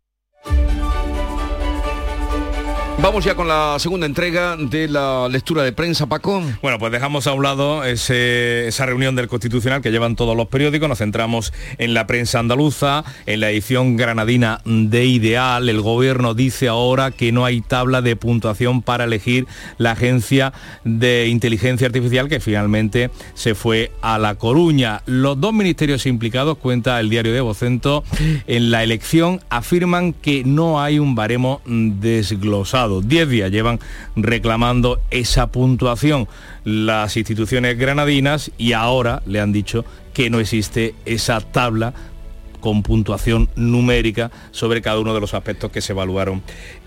Vamos ya con la segunda entrega de la lectura de prensa, Paco. Bueno, pues dejamos a un lado esa reunión del Constitucional que llevan todos los periódicos, nos centramos en la prensa andaluza, en la edición granadina de Ideal. El gobierno dice ahora que no hay tabla de puntuación para elegir la agencia de inteligencia artificial que finalmente se fue a La Coruña. Los dos ministerios implicados, cuenta el diario de Vocento, en la elección afirman que no hay un baremo desglosado. Diez días llevan reclamando esa puntuación las instituciones granadinas y ahora le han dicho que no existe esa tabla con puntuación numérica sobre cada uno de los aspectos que se evaluaron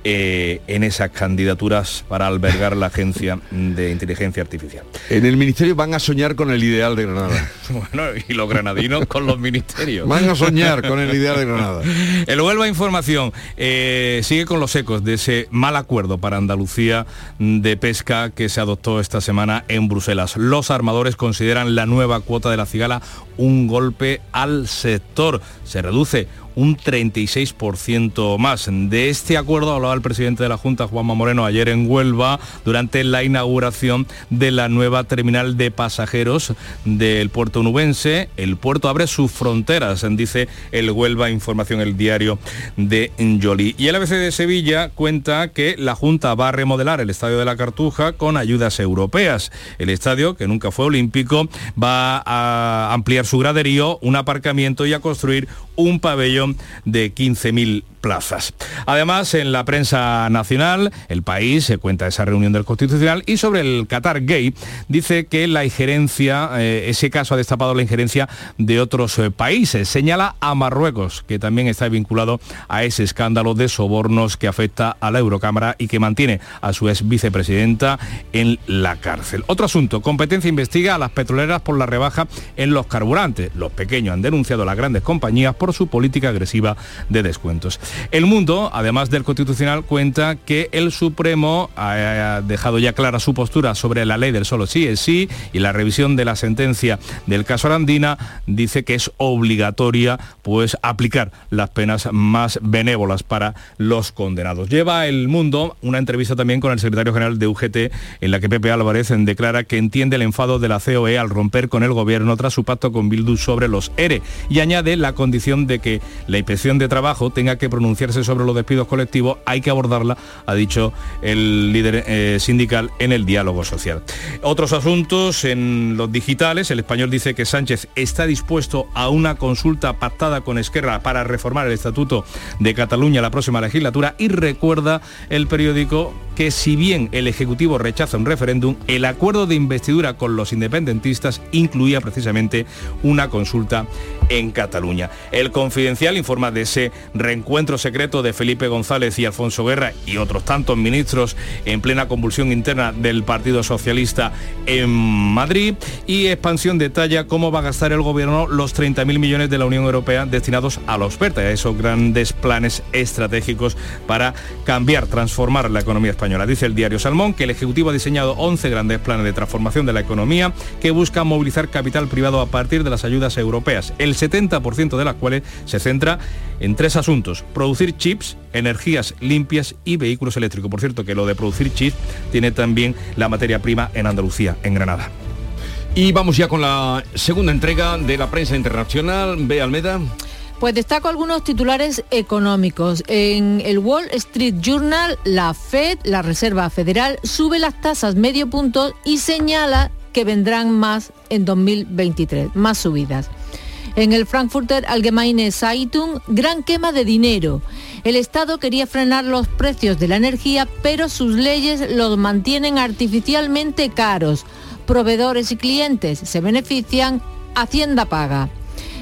eh, en esas candidaturas para albergar la Agencia de Inteligencia Artificial. En el Ministerio van a soñar con el ideal de Granada. bueno, y los granadinos con los ministerios. Van a soñar con el ideal de Granada. El Huelva Información eh, sigue con los ecos de ese mal acuerdo para Andalucía de pesca que se adoptó esta semana en Bruselas. Los armadores consideran la nueva cuota de la cigala un golpe al sector. Se reduce un 36% más. De este acuerdo hablaba el presidente de la Junta, Juanma Moreno, ayer en Huelva, durante la inauguración de la nueva terminal de pasajeros del puerto nubense. El puerto abre sus fronteras, dice el Huelva Información, el diario de Yoli. Y el ABC de Sevilla cuenta que la Junta va a remodelar el Estadio de la Cartuja con ayudas europeas. El estadio, que nunca fue olímpico, va a ampliar su graderío, un aparcamiento y a construir un pabellón de 15.000 plazas. Además, en la prensa nacional, el país se cuenta esa reunión del Constitucional y sobre el Qatar Gay dice que la injerencia, eh, ese caso ha destapado la injerencia de otros eh, países. Señala a Marruecos, que también está vinculado a ese escándalo de sobornos que afecta a la Eurocámara y que mantiene a su ex vicepresidenta en la cárcel. Otro asunto, competencia investiga a las petroleras por la rebaja en los carburantes. Los pequeños han denunciado a las grandes compañías por su política agresiva de descuentos. El mundo, además del Constitucional, cuenta que el Supremo ha dejado ya clara su postura sobre la ley del solo sí es sí y la revisión de la sentencia del caso Arandina dice que es obligatoria pues aplicar las penas más benévolas para los condenados. Lleva el mundo una entrevista también con el secretario general de UGT en la que Pepe Álvarez declara que entiende el enfado de la COE al romper con el gobierno tras su pacto con Bildu sobre los ERE y añade la condición de que la inspección de trabajo tenga que pronunciar pronunciarse sobre los despidos colectivos, hay que abordarla, ha dicho el líder eh, sindical en el diálogo social. Otros asuntos en los digitales, el español dice que Sánchez está dispuesto a una consulta pactada con Esquerra para reformar el Estatuto de Cataluña la próxima legislatura y recuerda el periódico que si bien el Ejecutivo rechaza un referéndum, el acuerdo de investidura con los independentistas incluía precisamente una consulta en Cataluña. El Confidencial informa de ese reencuentro secreto de Felipe González y Alfonso Guerra y otros tantos ministros en plena convulsión interna del Partido Socialista en Madrid y Expansión detalla cómo va a gastar el gobierno los 30.000 millones de la Unión Europea destinados a los PERTA, a esos grandes planes estratégicos para cambiar, transformar la economía española. Dice el diario Salmón que el Ejecutivo ha diseñado 11 grandes planes de transformación de la economía que buscan movilizar capital privado a partir de las ayudas europeas. El 70% de las cuales se centra en tres asuntos. Producir chips, energías limpias y vehículos eléctricos. Por cierto, que lo de producir chips tiene también la materia prima en Andalucía, en Granada. Y vamos ya con la segunda entrega de la prensa internacional. Ve Almeda. Pues destaco algunos titulares económicos. En el Wall Street Journal, la Fed, la Reserva Federal, sube las tasas medio punto y señala que vendrán más en 2023, más subidas. En el Frankfurter Allgemeine Zeitung, gran quema de dinero. El Estado quería frenar los precios de la energía, pero sus leyes los mantienen artificialmente caros. Proveedores y clientes se benefician, Hacienda paga.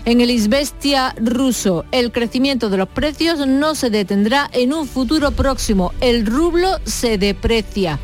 En el Isbestia ruso, el crecimiento de los precios no se detendrá en un futuro próximo. El rublo se deprecia.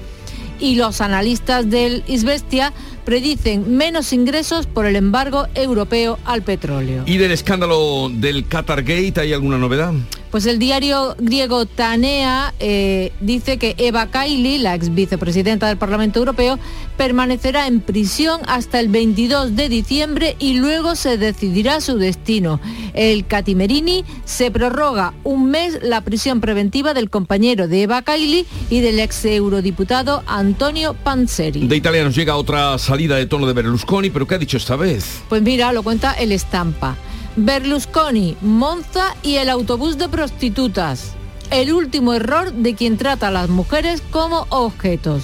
Y los analistas del Isbestia predicen menos ingresos por el embargo europeo al petróleo. ¿Y del escándalo del Qatar Gate hay alguna novedad? Pues el diario griego Tanea eh, dice que Eva Kaili, la ex vicepresidenta del Parlamento Europeo, permanecerá en prisión hasta el 22 de diciembre y luego se decidirá su destino. El Catimerini se prorroga un mes la prisión preventiva del compañero de Eva Kaili y del ex eurodiputado Antonio Panzeri. De Italia nos llega otra salida de tono de Berlusconi, pero ¿qué ha dicho esta vez? Pues mira, lo cuenta el estampa. Berlusconi, Monza y el autobús de prostitutas. El último error de quien trata a las mujeres como objetos.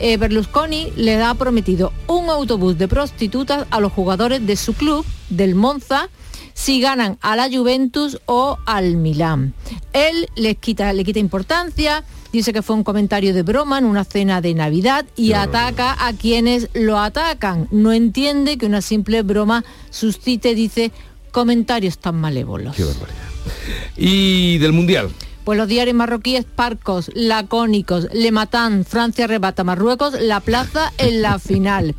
Eh, Berlusconi le ha prometido un autobús de prostitutas a los jugadores de su club, del Monza, si ganan a la Juventus o al Milán. Él les quita, le quita importancia, dice que fue un comentario de broma en una cena de Navidad y ataca a quienes lo atacan. No entiende que una simple broma suscite, dice, comentarios tan malévolos. Qué barbaridad. Y del Mundial. Pues los diarios marroquíes parcos, lacónicos, Le Matan, Francia arrebata a Marruecos, la plaza en la final.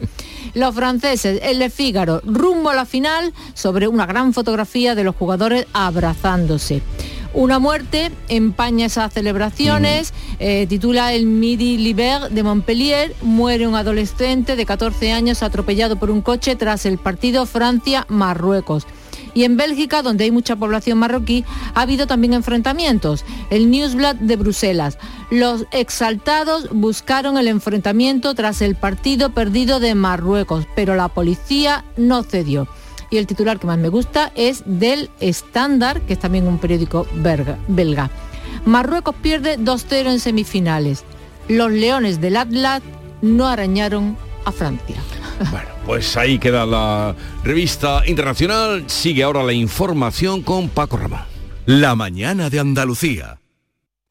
Los franceses, el de Fígaro, rumbo a la final sobre una gran fotografía de los jugadores abrazándose. Una muerte empaña esas celebraciones, eh, titula el Midi Liber de Montpellier, muere un adolescente de 14 años atropellado por un coche tras el partido Francia-Marruecos. Y en Bélgica, donde hay mucha población marroquí, ha habido también enfrentamientos. El Newsblad de Bruselas. Los exaltados buscaron el enfrentamiento tras el partido perdido de Marruecos, pero la policía no cedió. Y el titular que más me gusta es del Estándar, que es también un periódico belga. Marruecos pierde 2-0 en semifinales. Los Leones del Atlas no arañaron a Francia. Bueno, pues ahí queda la revista internacional. Sigue ahora la información con Paco Ramón. La mañana de Andalucía.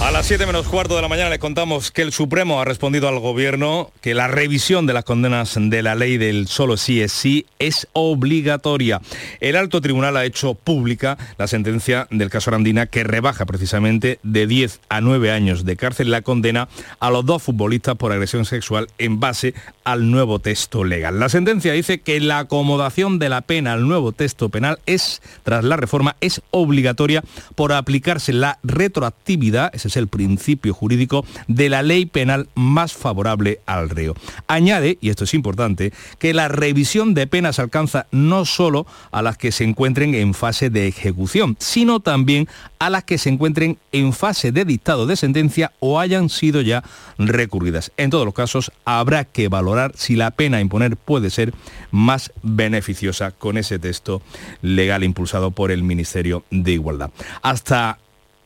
A las 7 menos cuarto de la mañana les contamos que el Supremo ha respondido al Gobierno que la revisión de las condenas de la ley del solo sí es sí es obligatoria. El alto tribunal ha hecho pública la sentencia del caso Arandina que rebaja precisamente de 10 a 9 años de cárcel la condena a los dos futbolistas por agresión sexual en base al nuevo texto legal. La sentencia dice que la acomodación de la pena al nuevo texto penal es, tras la reforma, es obligatoria por aplicarse la retroactividad, es el principio jurídico de la ley penal más favorable al reo. Añade, y esto es importante, que la revisión de penas alcanza no solo a las que se encuentren en fase de ejecución, sino también a las que se encuentren en fase de dictado de sentencia o hayan sido ya recurridas. En todos los casos, habrá que valorar si la pena a imponer puede ser más beneficiosa con ese texto legal impulsado por el Ministerio de Igualdad. Hasta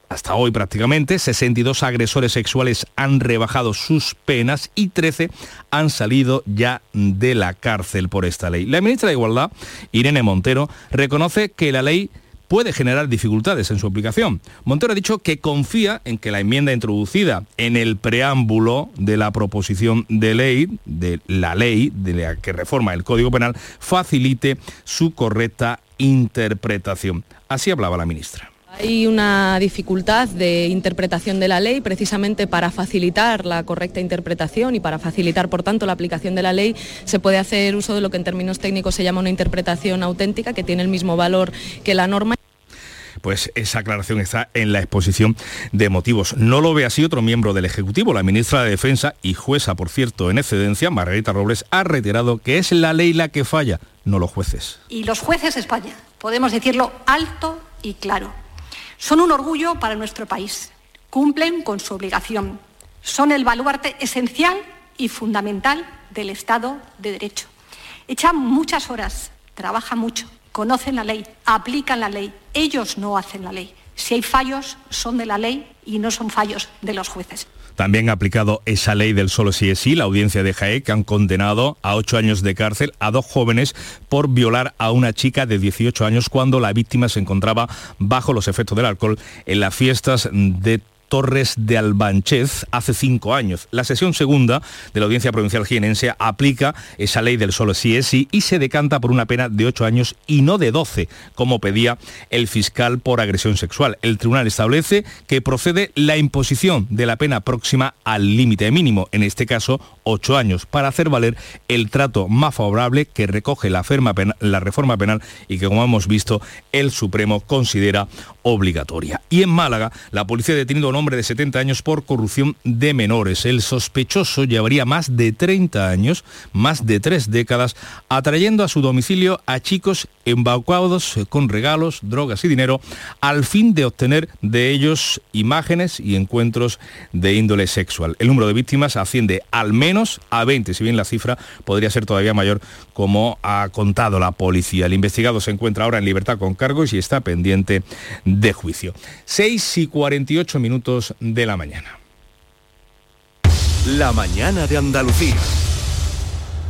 hasta hoy prácticamente 62 agresores sexuales han rebajado sus penas y 13 han salido ya de la cárcel por esta ley. La ministra de Igualdad, Irene Montero, reconoce que la ley puede generar dificultades en su aplicación. Montero ha dicho que confía en que la enmienda introducida en el preámbulo de la proposición de ley, de la ley de la que reforma el Código Penal, facilite su correcta interpretación. Así hablaba la ministra. Hay una dificultad de interpretación de la ley precisamente para facilitar la correcta interpretación y para facilitar, por tanto, la aplicación de la ley se puede hacer uso de lo que en términos técnicos se llama una interpretación auténtica que tiene el mismo valor que la norma. Pues esa aclaración está en la exposición de motivos. No lo ve así otro miembro del Ejecutivo. La ministra de Defensa y jueza, por cierto, en excedencia, Margarita Robles, ha reiterado que es la ley la que falla, no los jueces. Y los jueces de España, podemos decirlo alto y claro, son un orgullo para nuestro país. Cumplen con su obligación. Son el baluarte esencial y fundamental del Estado de Derecho. Echan muchas horas, trabajan mucho, conocen la ley, aplican la ley. Ellos no hacen la ley. Si hay fallos, son de la ley y no son fallos de los jueces. También ha aplicado esa ley del solo sí es sí, la audiencia de Jaé, que han condenado a ocho años de cárcel a dos jóvenes por violar a una chica de 18 años cuando la víctima se encontraba bajo los efectos del alcohol en las fiestas de Torres de Albanchez hace cinco años. La sesión segunda de la Audiencia Provincial Jienense aplica esa ley del solo sí es y se decanta por una pena de ocho años y no de doce, como pedía el fiscal por agresión sexual. El tribunal establece que procede la imposición de la pena próxima al límite mínimo, en este caso ocho años para hacer valer el trato más favorable que recoge la, reforma penal y que, como hemos visto, el Supremo considera obligatoria. Y en Málaga, la policía ha detenido a un hombre de 70 años por corrupción de menores. El sospechoso llevaría más de 30 años, más de tres décadas, atrayendo a su domicilio a chicos embaucados con regalos, drogas y dinero, al fin de obtener de ellos imágenes y encuentros de índole sexual. El número de víctimas asciende al menos a 20, si bien la cifra podría ser todavía mayor, como ha contado la policía. El investigado se encuentra ahora en libertad con cargos y está pendiente de juicio. 6 y 48 minutos de la mañana. La mañana de Andalucía.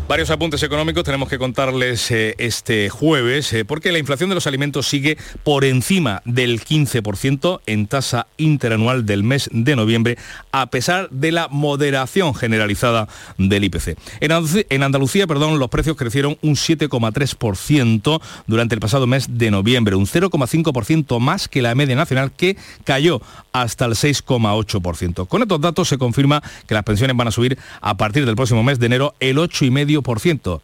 Varios apuntes económicos tenemos que contarles eh, este jueves, eh, porque la inflación de los alimentos sigue por encima del 15% en tasa interanual del mes de noviembre, a pesar de la moderación generalizada del IPC. En Andalucía, en Andalucía perdón, los precios crecieron un 7,3% durante el pasado mes de noviembre, un 0,5% más que la media nacional, que cayó hasta el 6,8%. Con estos datos se confirma que las pensiones van a subir a partir del próximo mes de enero el 8,5%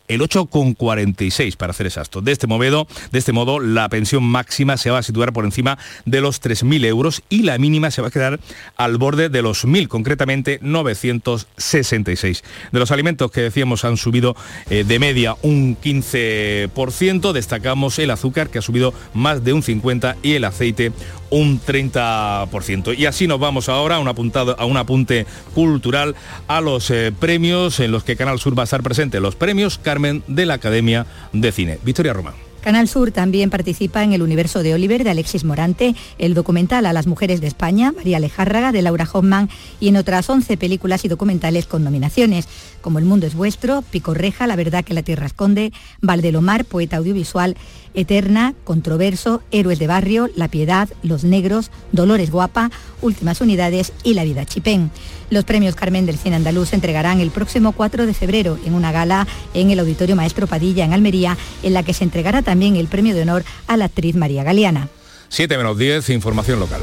el 8,46 para hacer exacto. De este, modo, de este modo, la pensión máxima se va a situar por encima de los 3.000 euros y la mínima se va a quedar al borde de los 1.000, concretamente 966. De los alimentos que decíamos han subido eh, de media un 15%, destacamos el azúcar que ha subido más de un 50% y el aceite un 30%. Y así nos vamos ahora a un, apuntado, a un apunte cultural a los eh, premios en los que Canal Sur va a estar presente, los premios Carmen de la Academia de Cine. Victoria Román. Canal Sur también participa en El universo de Oliver de Alexis Morante, el documental A las mujeres de España, María Alejárraga de Laura Hoffman y en otras 11 películas y documentales con nominaciones, como El mundo es vuestro, Pico Reja, La verdad que la tierra esconde, Valdelomar, poeta audiovisual, Eterna, Controverso, Héroes de Barrio, La Piedad, Los Negros, Dolores Guapa, Últimas Unidades y La Vida Chipén. Los premios Carmen del Cine Andaluz se entregarán el próximo 4 de febrero en una gala en el Auditorio Maestro Padilla en Almería, en la que se entregará también el premio de honor a la actriz María Galeana. 7 menos 10, información local.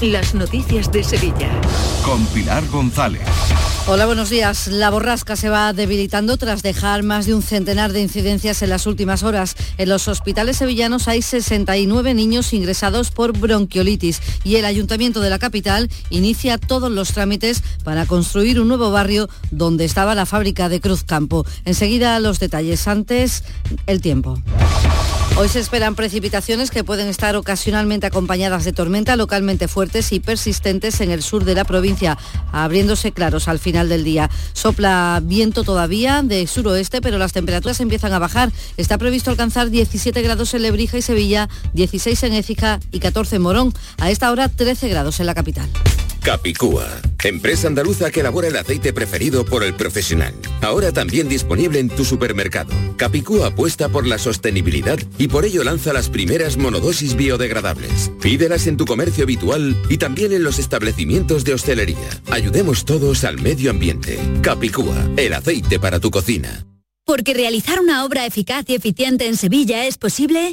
las noticias de Sevilla. Con Pilar González. Hola, buenos días. La borrasca se va debilitando tras dejar más de un centenar de incidencias en las últimas horas. En los hospitales sevillanos hay 69 niños ingresados por bronquiolitis y el Ayuntamiento de la capital inicia todos los trámites para construir un nuevo barrio donde estaba la fábrica de Cruz Campo. Enseguida los detalles. Antes, el tiempo. Hoy se esperan precipitaciones que pueden estar ocasionalmente acompañadas de tormenta localmente fuertes y persistentes en el sur de la provincia, abriéndose claros al final del día. Sopla viento todavía de suroeste, pero las temperaturas empiezan a bajar. Está previsto alcanzar 17 grados en Lebrija y Sevilla, 16 en Écija y 14 en Morón. A esta hora 13 grados en la capital. Capicúa, empresa andaluza que elabora el aceite preferido por el profesional. Ahora también disponible en tu supermercado. Capicúa apuesta por la sostenibilidad y por ello lanza las primeras monodosis biodegradables. Pídelas en tu comercio habitual y también en los establecimientos de hostelería. Ayudemos todos al medio ambiente. Capicúa, el aceite para tu cocina. Porque realizar una obra eficaz y eficiente en Sevilla es posible.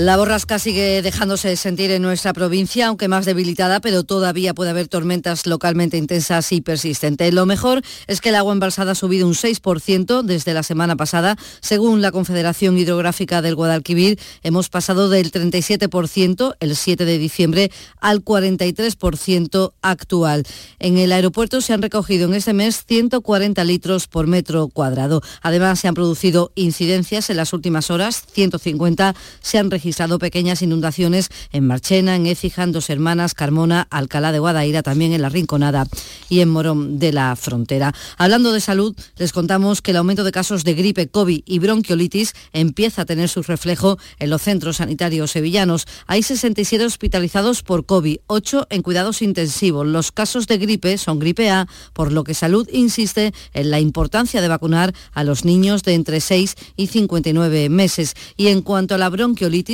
La borrasca sigue dejándose sentir en nuestra provincia, aunque más debilitada, pero todavía puede haber tormentas localmente intensas y persistentes. Lo mejor es que el agua embalsada ha subido un 6% desde la semana pasada. Según la Confederación Hidrográfica del Guadalquivir, hemos pasado del 37% el 7 de diciembre al 43% actual. En el aeropuerto se han recogido en este mes 140 litros por metro cuadrado. Además, se han producido incidencias en las últimas horas, 150 se han registrado registrado pequeñas inundaciones en Marchena, en Écija, en Dos Hermanas, Carmona, Alcalá de Guadaira, también en La Rinconada y en Morón de la Frontera. Hablando de salud, les contamos que el aumento de casos de gripe, COVID y bronquiolitis empieza a tener su reflejo en los centros sanitarios sevillanos. Hay 67 hospitalizados por COVID, 8 en cuidados intensivos. Los casos de gripe son gripe A, por lo que Salud insiste en la importancia de vacunar a los niños de entre 6 y 59 meses. Y en cuanto a la bronquiolitis,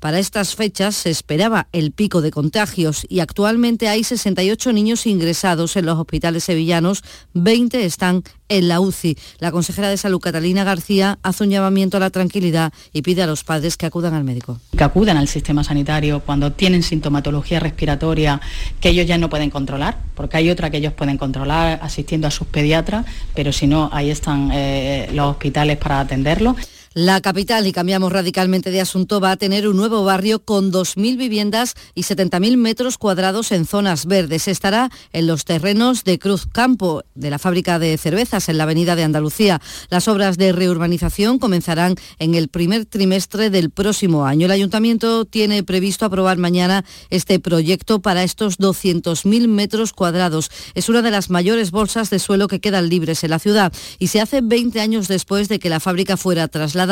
para estas fechas se esperaba el pico de contagios y actualmente hay 68 niños ingresados en los hospitales sevillanos, 20 están en la UCI. La consejera de Salud, Catalina García, hace un llamamiento a la tranquilidad y pide a los padres que acudan al médico. Que acudan al sistema sanitario cuando tienen sintomatología respiratoria que ellos ya no pueden controlar, porque hay otra que ellos pueden controlar asistiendo a sus pediatras, pero si no, ahí están eh, los hospitales para atenderlos. La capital, y cambiamos radicalmente de asunto, va a tener un nuevo barrio con 2.000 viviendas y 70.000 metros cuadrados en zonas verdes. Estará en los terrenos de Cruz Campo, de la fábrica de cervezas en la Avenida de Andalucía. Las obras de reurbanización comenzarán en el primer trimestre del próximo año. El ayuntamiento tiene previsto aprobar mañana este proyecto para estos 200.000 metros cuadrados. Es una de las mayores bolsas de suelo que quedan libres en la ciudad y se hace 20 años después de que la fábrica fuera trasladada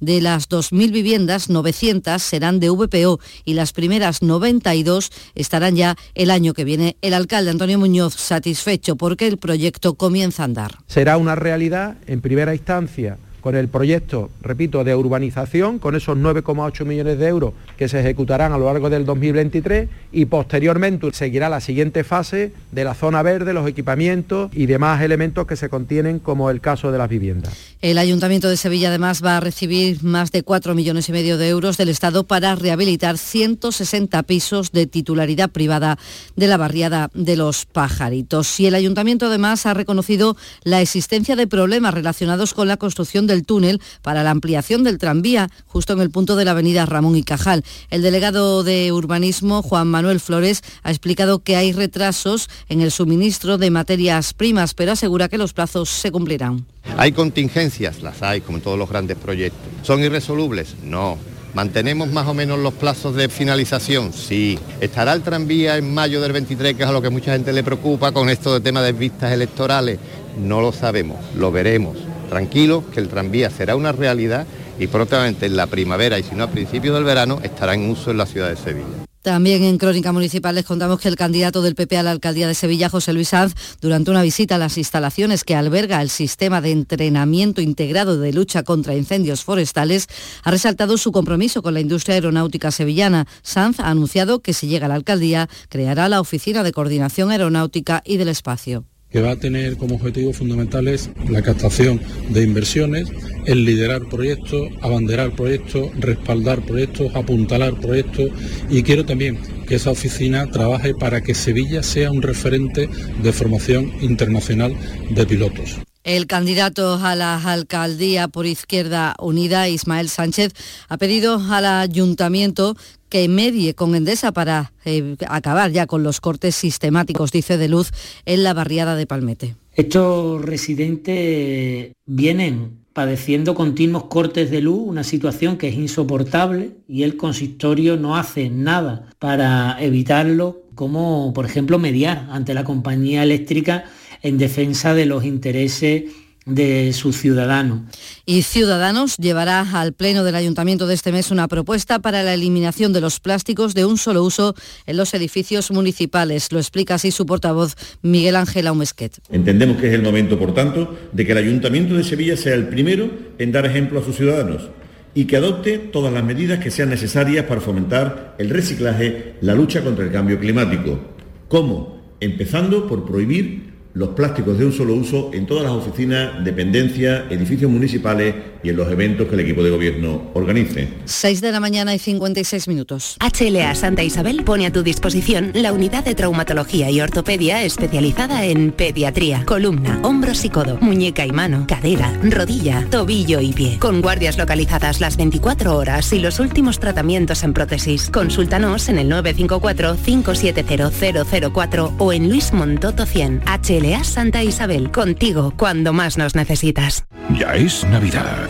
de las 2.000 viviendas, 900 serán de VPO y las primeras 92 estarán ya el año que viene. El alcalde Antonio Muñoz satisfecho porque el proyecto comienza a andar. Será una realidad en primera instancia con el proyecto, repito, de urbanización, con esos 9,8 millones de euros que se ejecutarán a lo largo del 2023 y posteriormente seguirá la siguiente fase de la zona verde, los equipamientos y demás elementos que se contienen como el caso de las viviendas. El Ayuntamiento de Sevilla además va a recibir más de 4 millones y medio de euros del Estado para rehabilitar 160 pisos de titularidad privada de la barriada de los pajaritos. Y el Ayuntamiento además ha reconocido la existencia de problemas relacionados con la construcción del túnel para la ampliación del tranvía justo en el punto de la avenida Ramón y Cajal. El delegado de urbanismo, Juan Manuel Flores, ha explicado que hay retrasos en el suministro de materias primas, pero asegura que los plazos se cumplirán. Hay contingencias, las hay, como en todos los grandes proyectos. ¿Son irresolubles? No. ¿Mantenemos más o menos los plazos de finalización? Sí. ¿Estará el tranvía en mayo del 23, que es a lo que mucha gente le preocupa con esto de tema de vistas electorales? No lo sabemos, lo veremos tranquilos que el tranvía será una realidad y probablemente en la primavera y si no a principios del verano estará en uso en la ciudad de Sevilla. También en Crónica Municipal les contamos que el candidato del PP a la alcaldía de Sevilla, José Luis Sanz, durante una visita a las instalaciones que alberga el sistema de entrenamiento integrado de lucha contra incendios forestales, ha resaltado su compromiso con la industria aeronáutica sevillana. Sanz ha anunciado que si llega a la alcaldía, creará la Oficina de Coordinación Aeronáutica y del Espacio que va a tener como objetivos fundamentales la captación de inversiones, el liderar proyectos, abanderar proyectos, respaldar proyectos, apuntalar proyectos y quiero también que esa oficina trabaje para que Sevilla sea un referente de formación internacional de pilotos. El candidato a la alcaldía por Izquierda Unida, Ismael Sánchez, ha pedido al ayuntamiento que medie con Endesa para eh, acabar ya con los cortes sistemáticos, dice de luz, en la barriada de Palmete. Estos residentes vienen padeciendo continuos cortes de luz, una situación que es insoportable y el consistorio no hace nada para evitarlo, como por ejemplo mediar ante la compañía eléctrica en defensa de los intereses de sus ciudadanos. Y Ciudadanos llevará al Pleno del Ayuntamiento de este mes una propuesta para la eliminación de los plásticos de un solo uso en los edificios municipales. Lo explica así su portavoz Miguel Ángel Aumesquet. Entendemos que es el momento, por tanto, de que el Ayuntamiento de Sevilla sea el primero en dar ejemplo a sus ciudadanos y que adopte todas las medidas que sean necesarias para fomentar el reciclaje, la lucha contra el cambio climático. ¿Cómo? Empezando por prohibir los plásticos de un solo uso en todas las oficinas, dependencias, edificios municipales y en los eventos que el equipo de gobierno organice. 6 de la mañana y 56 minutos. HLA Santa Isabel pone a tu disposición la unidad de traumatología y ortopedia especializada en pediatría, columna, hombros y codo, muñeca y mano, cadera, rodilla, tobillo y pie. Con guardias localizadas las 24 horas y los últimos tratamientos en prótesis. Consúltanos en el 954 570 004 o en Luis Montoto 100. HLA Santa Isabel, contigo cuando más nos necesitas. Ya es Navidad,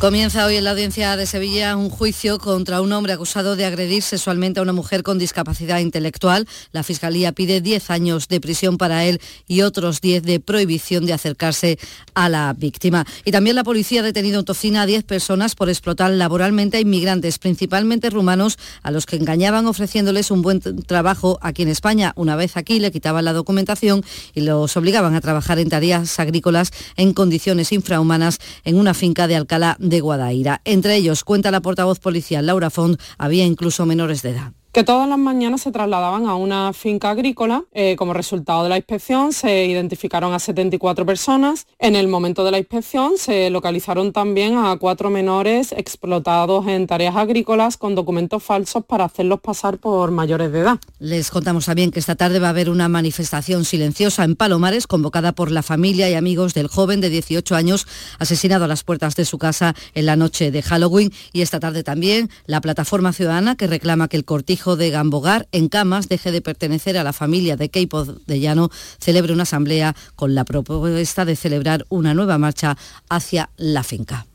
Comienza hoy en la audiencia de Sevilla un juicio contra un hombre acusado de agredir sexualmente a una mujer con discapacidad intelectual. La Fiscalía pide 10 años de prisión para él y otros 10 de prohibición de acercarse a la víctima. Y también la policía ha detenido en Tocina a 10 personas por explotar laboralmente a inmigrantes, principalmente rumanos, a los que engañaban ofreciéndoles un buen trabajo aquí en España. Una vez aquí le quitaban la documentación y los obligaban a trabajar en tareas agrícolas en condiciones infrahumanas en una finca de Alcalá Guadaira. Entre ellos, cuenta la portavoz policial Laura Font, había incluso menores de edad que todas las mañanas se trasladaban a una finca agrícola. Eh, como resultado de la inspección se identificaron a 74 personas. En el momento de la inspección se localizaron también a cuatro menores explotados en tareas agrícolas con documentos falsos para hacerlos pasar por mayores de edad. Les contamos también que esta tarde va a haber una manifestación silenciosa en Palomares convocada por la familia y amigos del joven de 18 años asesinado a las puertas de su casa en la noche de Halloween y esta tarde también la plataforma ciudadana que reclama que el cortijo de Gambogar en Camas deje de pertenecer a la familia de Keipo de Llano, celebre una asamblea con la propuesta de celebrar una nueva marcha hacia la finca.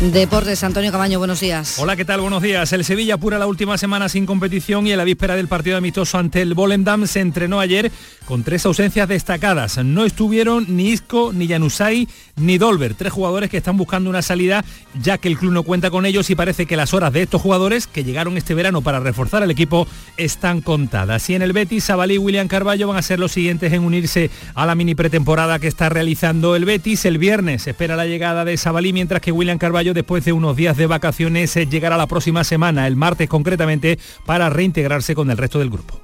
Deportes, Antonio Camaño, buenos días. Hola, ¿qué tal? Buenos días. El Sevilla apura la última semana sin competición y en la víspera del partido amistoso ante el Volendam se entrenó ayer con tres ausencias destacadas. No estuvieron ni Isco, ni Janusay, ni Dolber, tres jugadores que están buscando una salida ya que el club no cuenta con ellos y parece que las horas de estos jugadores que llegaron este verano para reforzar al equipo están contadas. Y en el Betis, Sabalí y William Carballo van a ser los siguientes en unirse a la mini pretemporada que está realizando el Betis. El viernes se espera la llegada de Sabalí mientras que William Carballo después de unos días de vacaciones eh, llegará la próxima semana, el martes concretamente, para reintegrarse con el resto del grupo.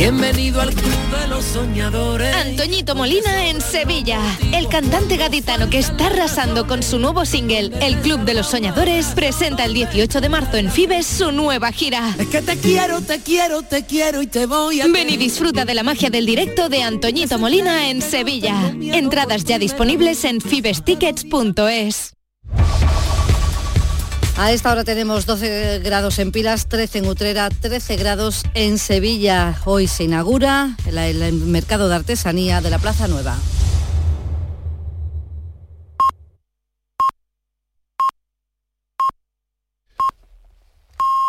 Bienvenido al Club de los Soñadores. Antoñito Molina en Sevilla. El cantante gaditano que está arrasando con su nuevo single, El Club de los Soñadores, presenta el 18 de marzo en Fibes su nueva gira. Es que te quiero, te quiero, te quiero y te voy a... Ven y disfruta de la magia del directo de Antoñito Molina en Sevilla. Entradas ya disponibles en fibestickets.es. A esta hora tenemos 12 grados en Pilas, 13 en Utrera, 13 grados en Sevilla. Hoy se inaugura el, el mercado de artesanía de la Plaza Nueva.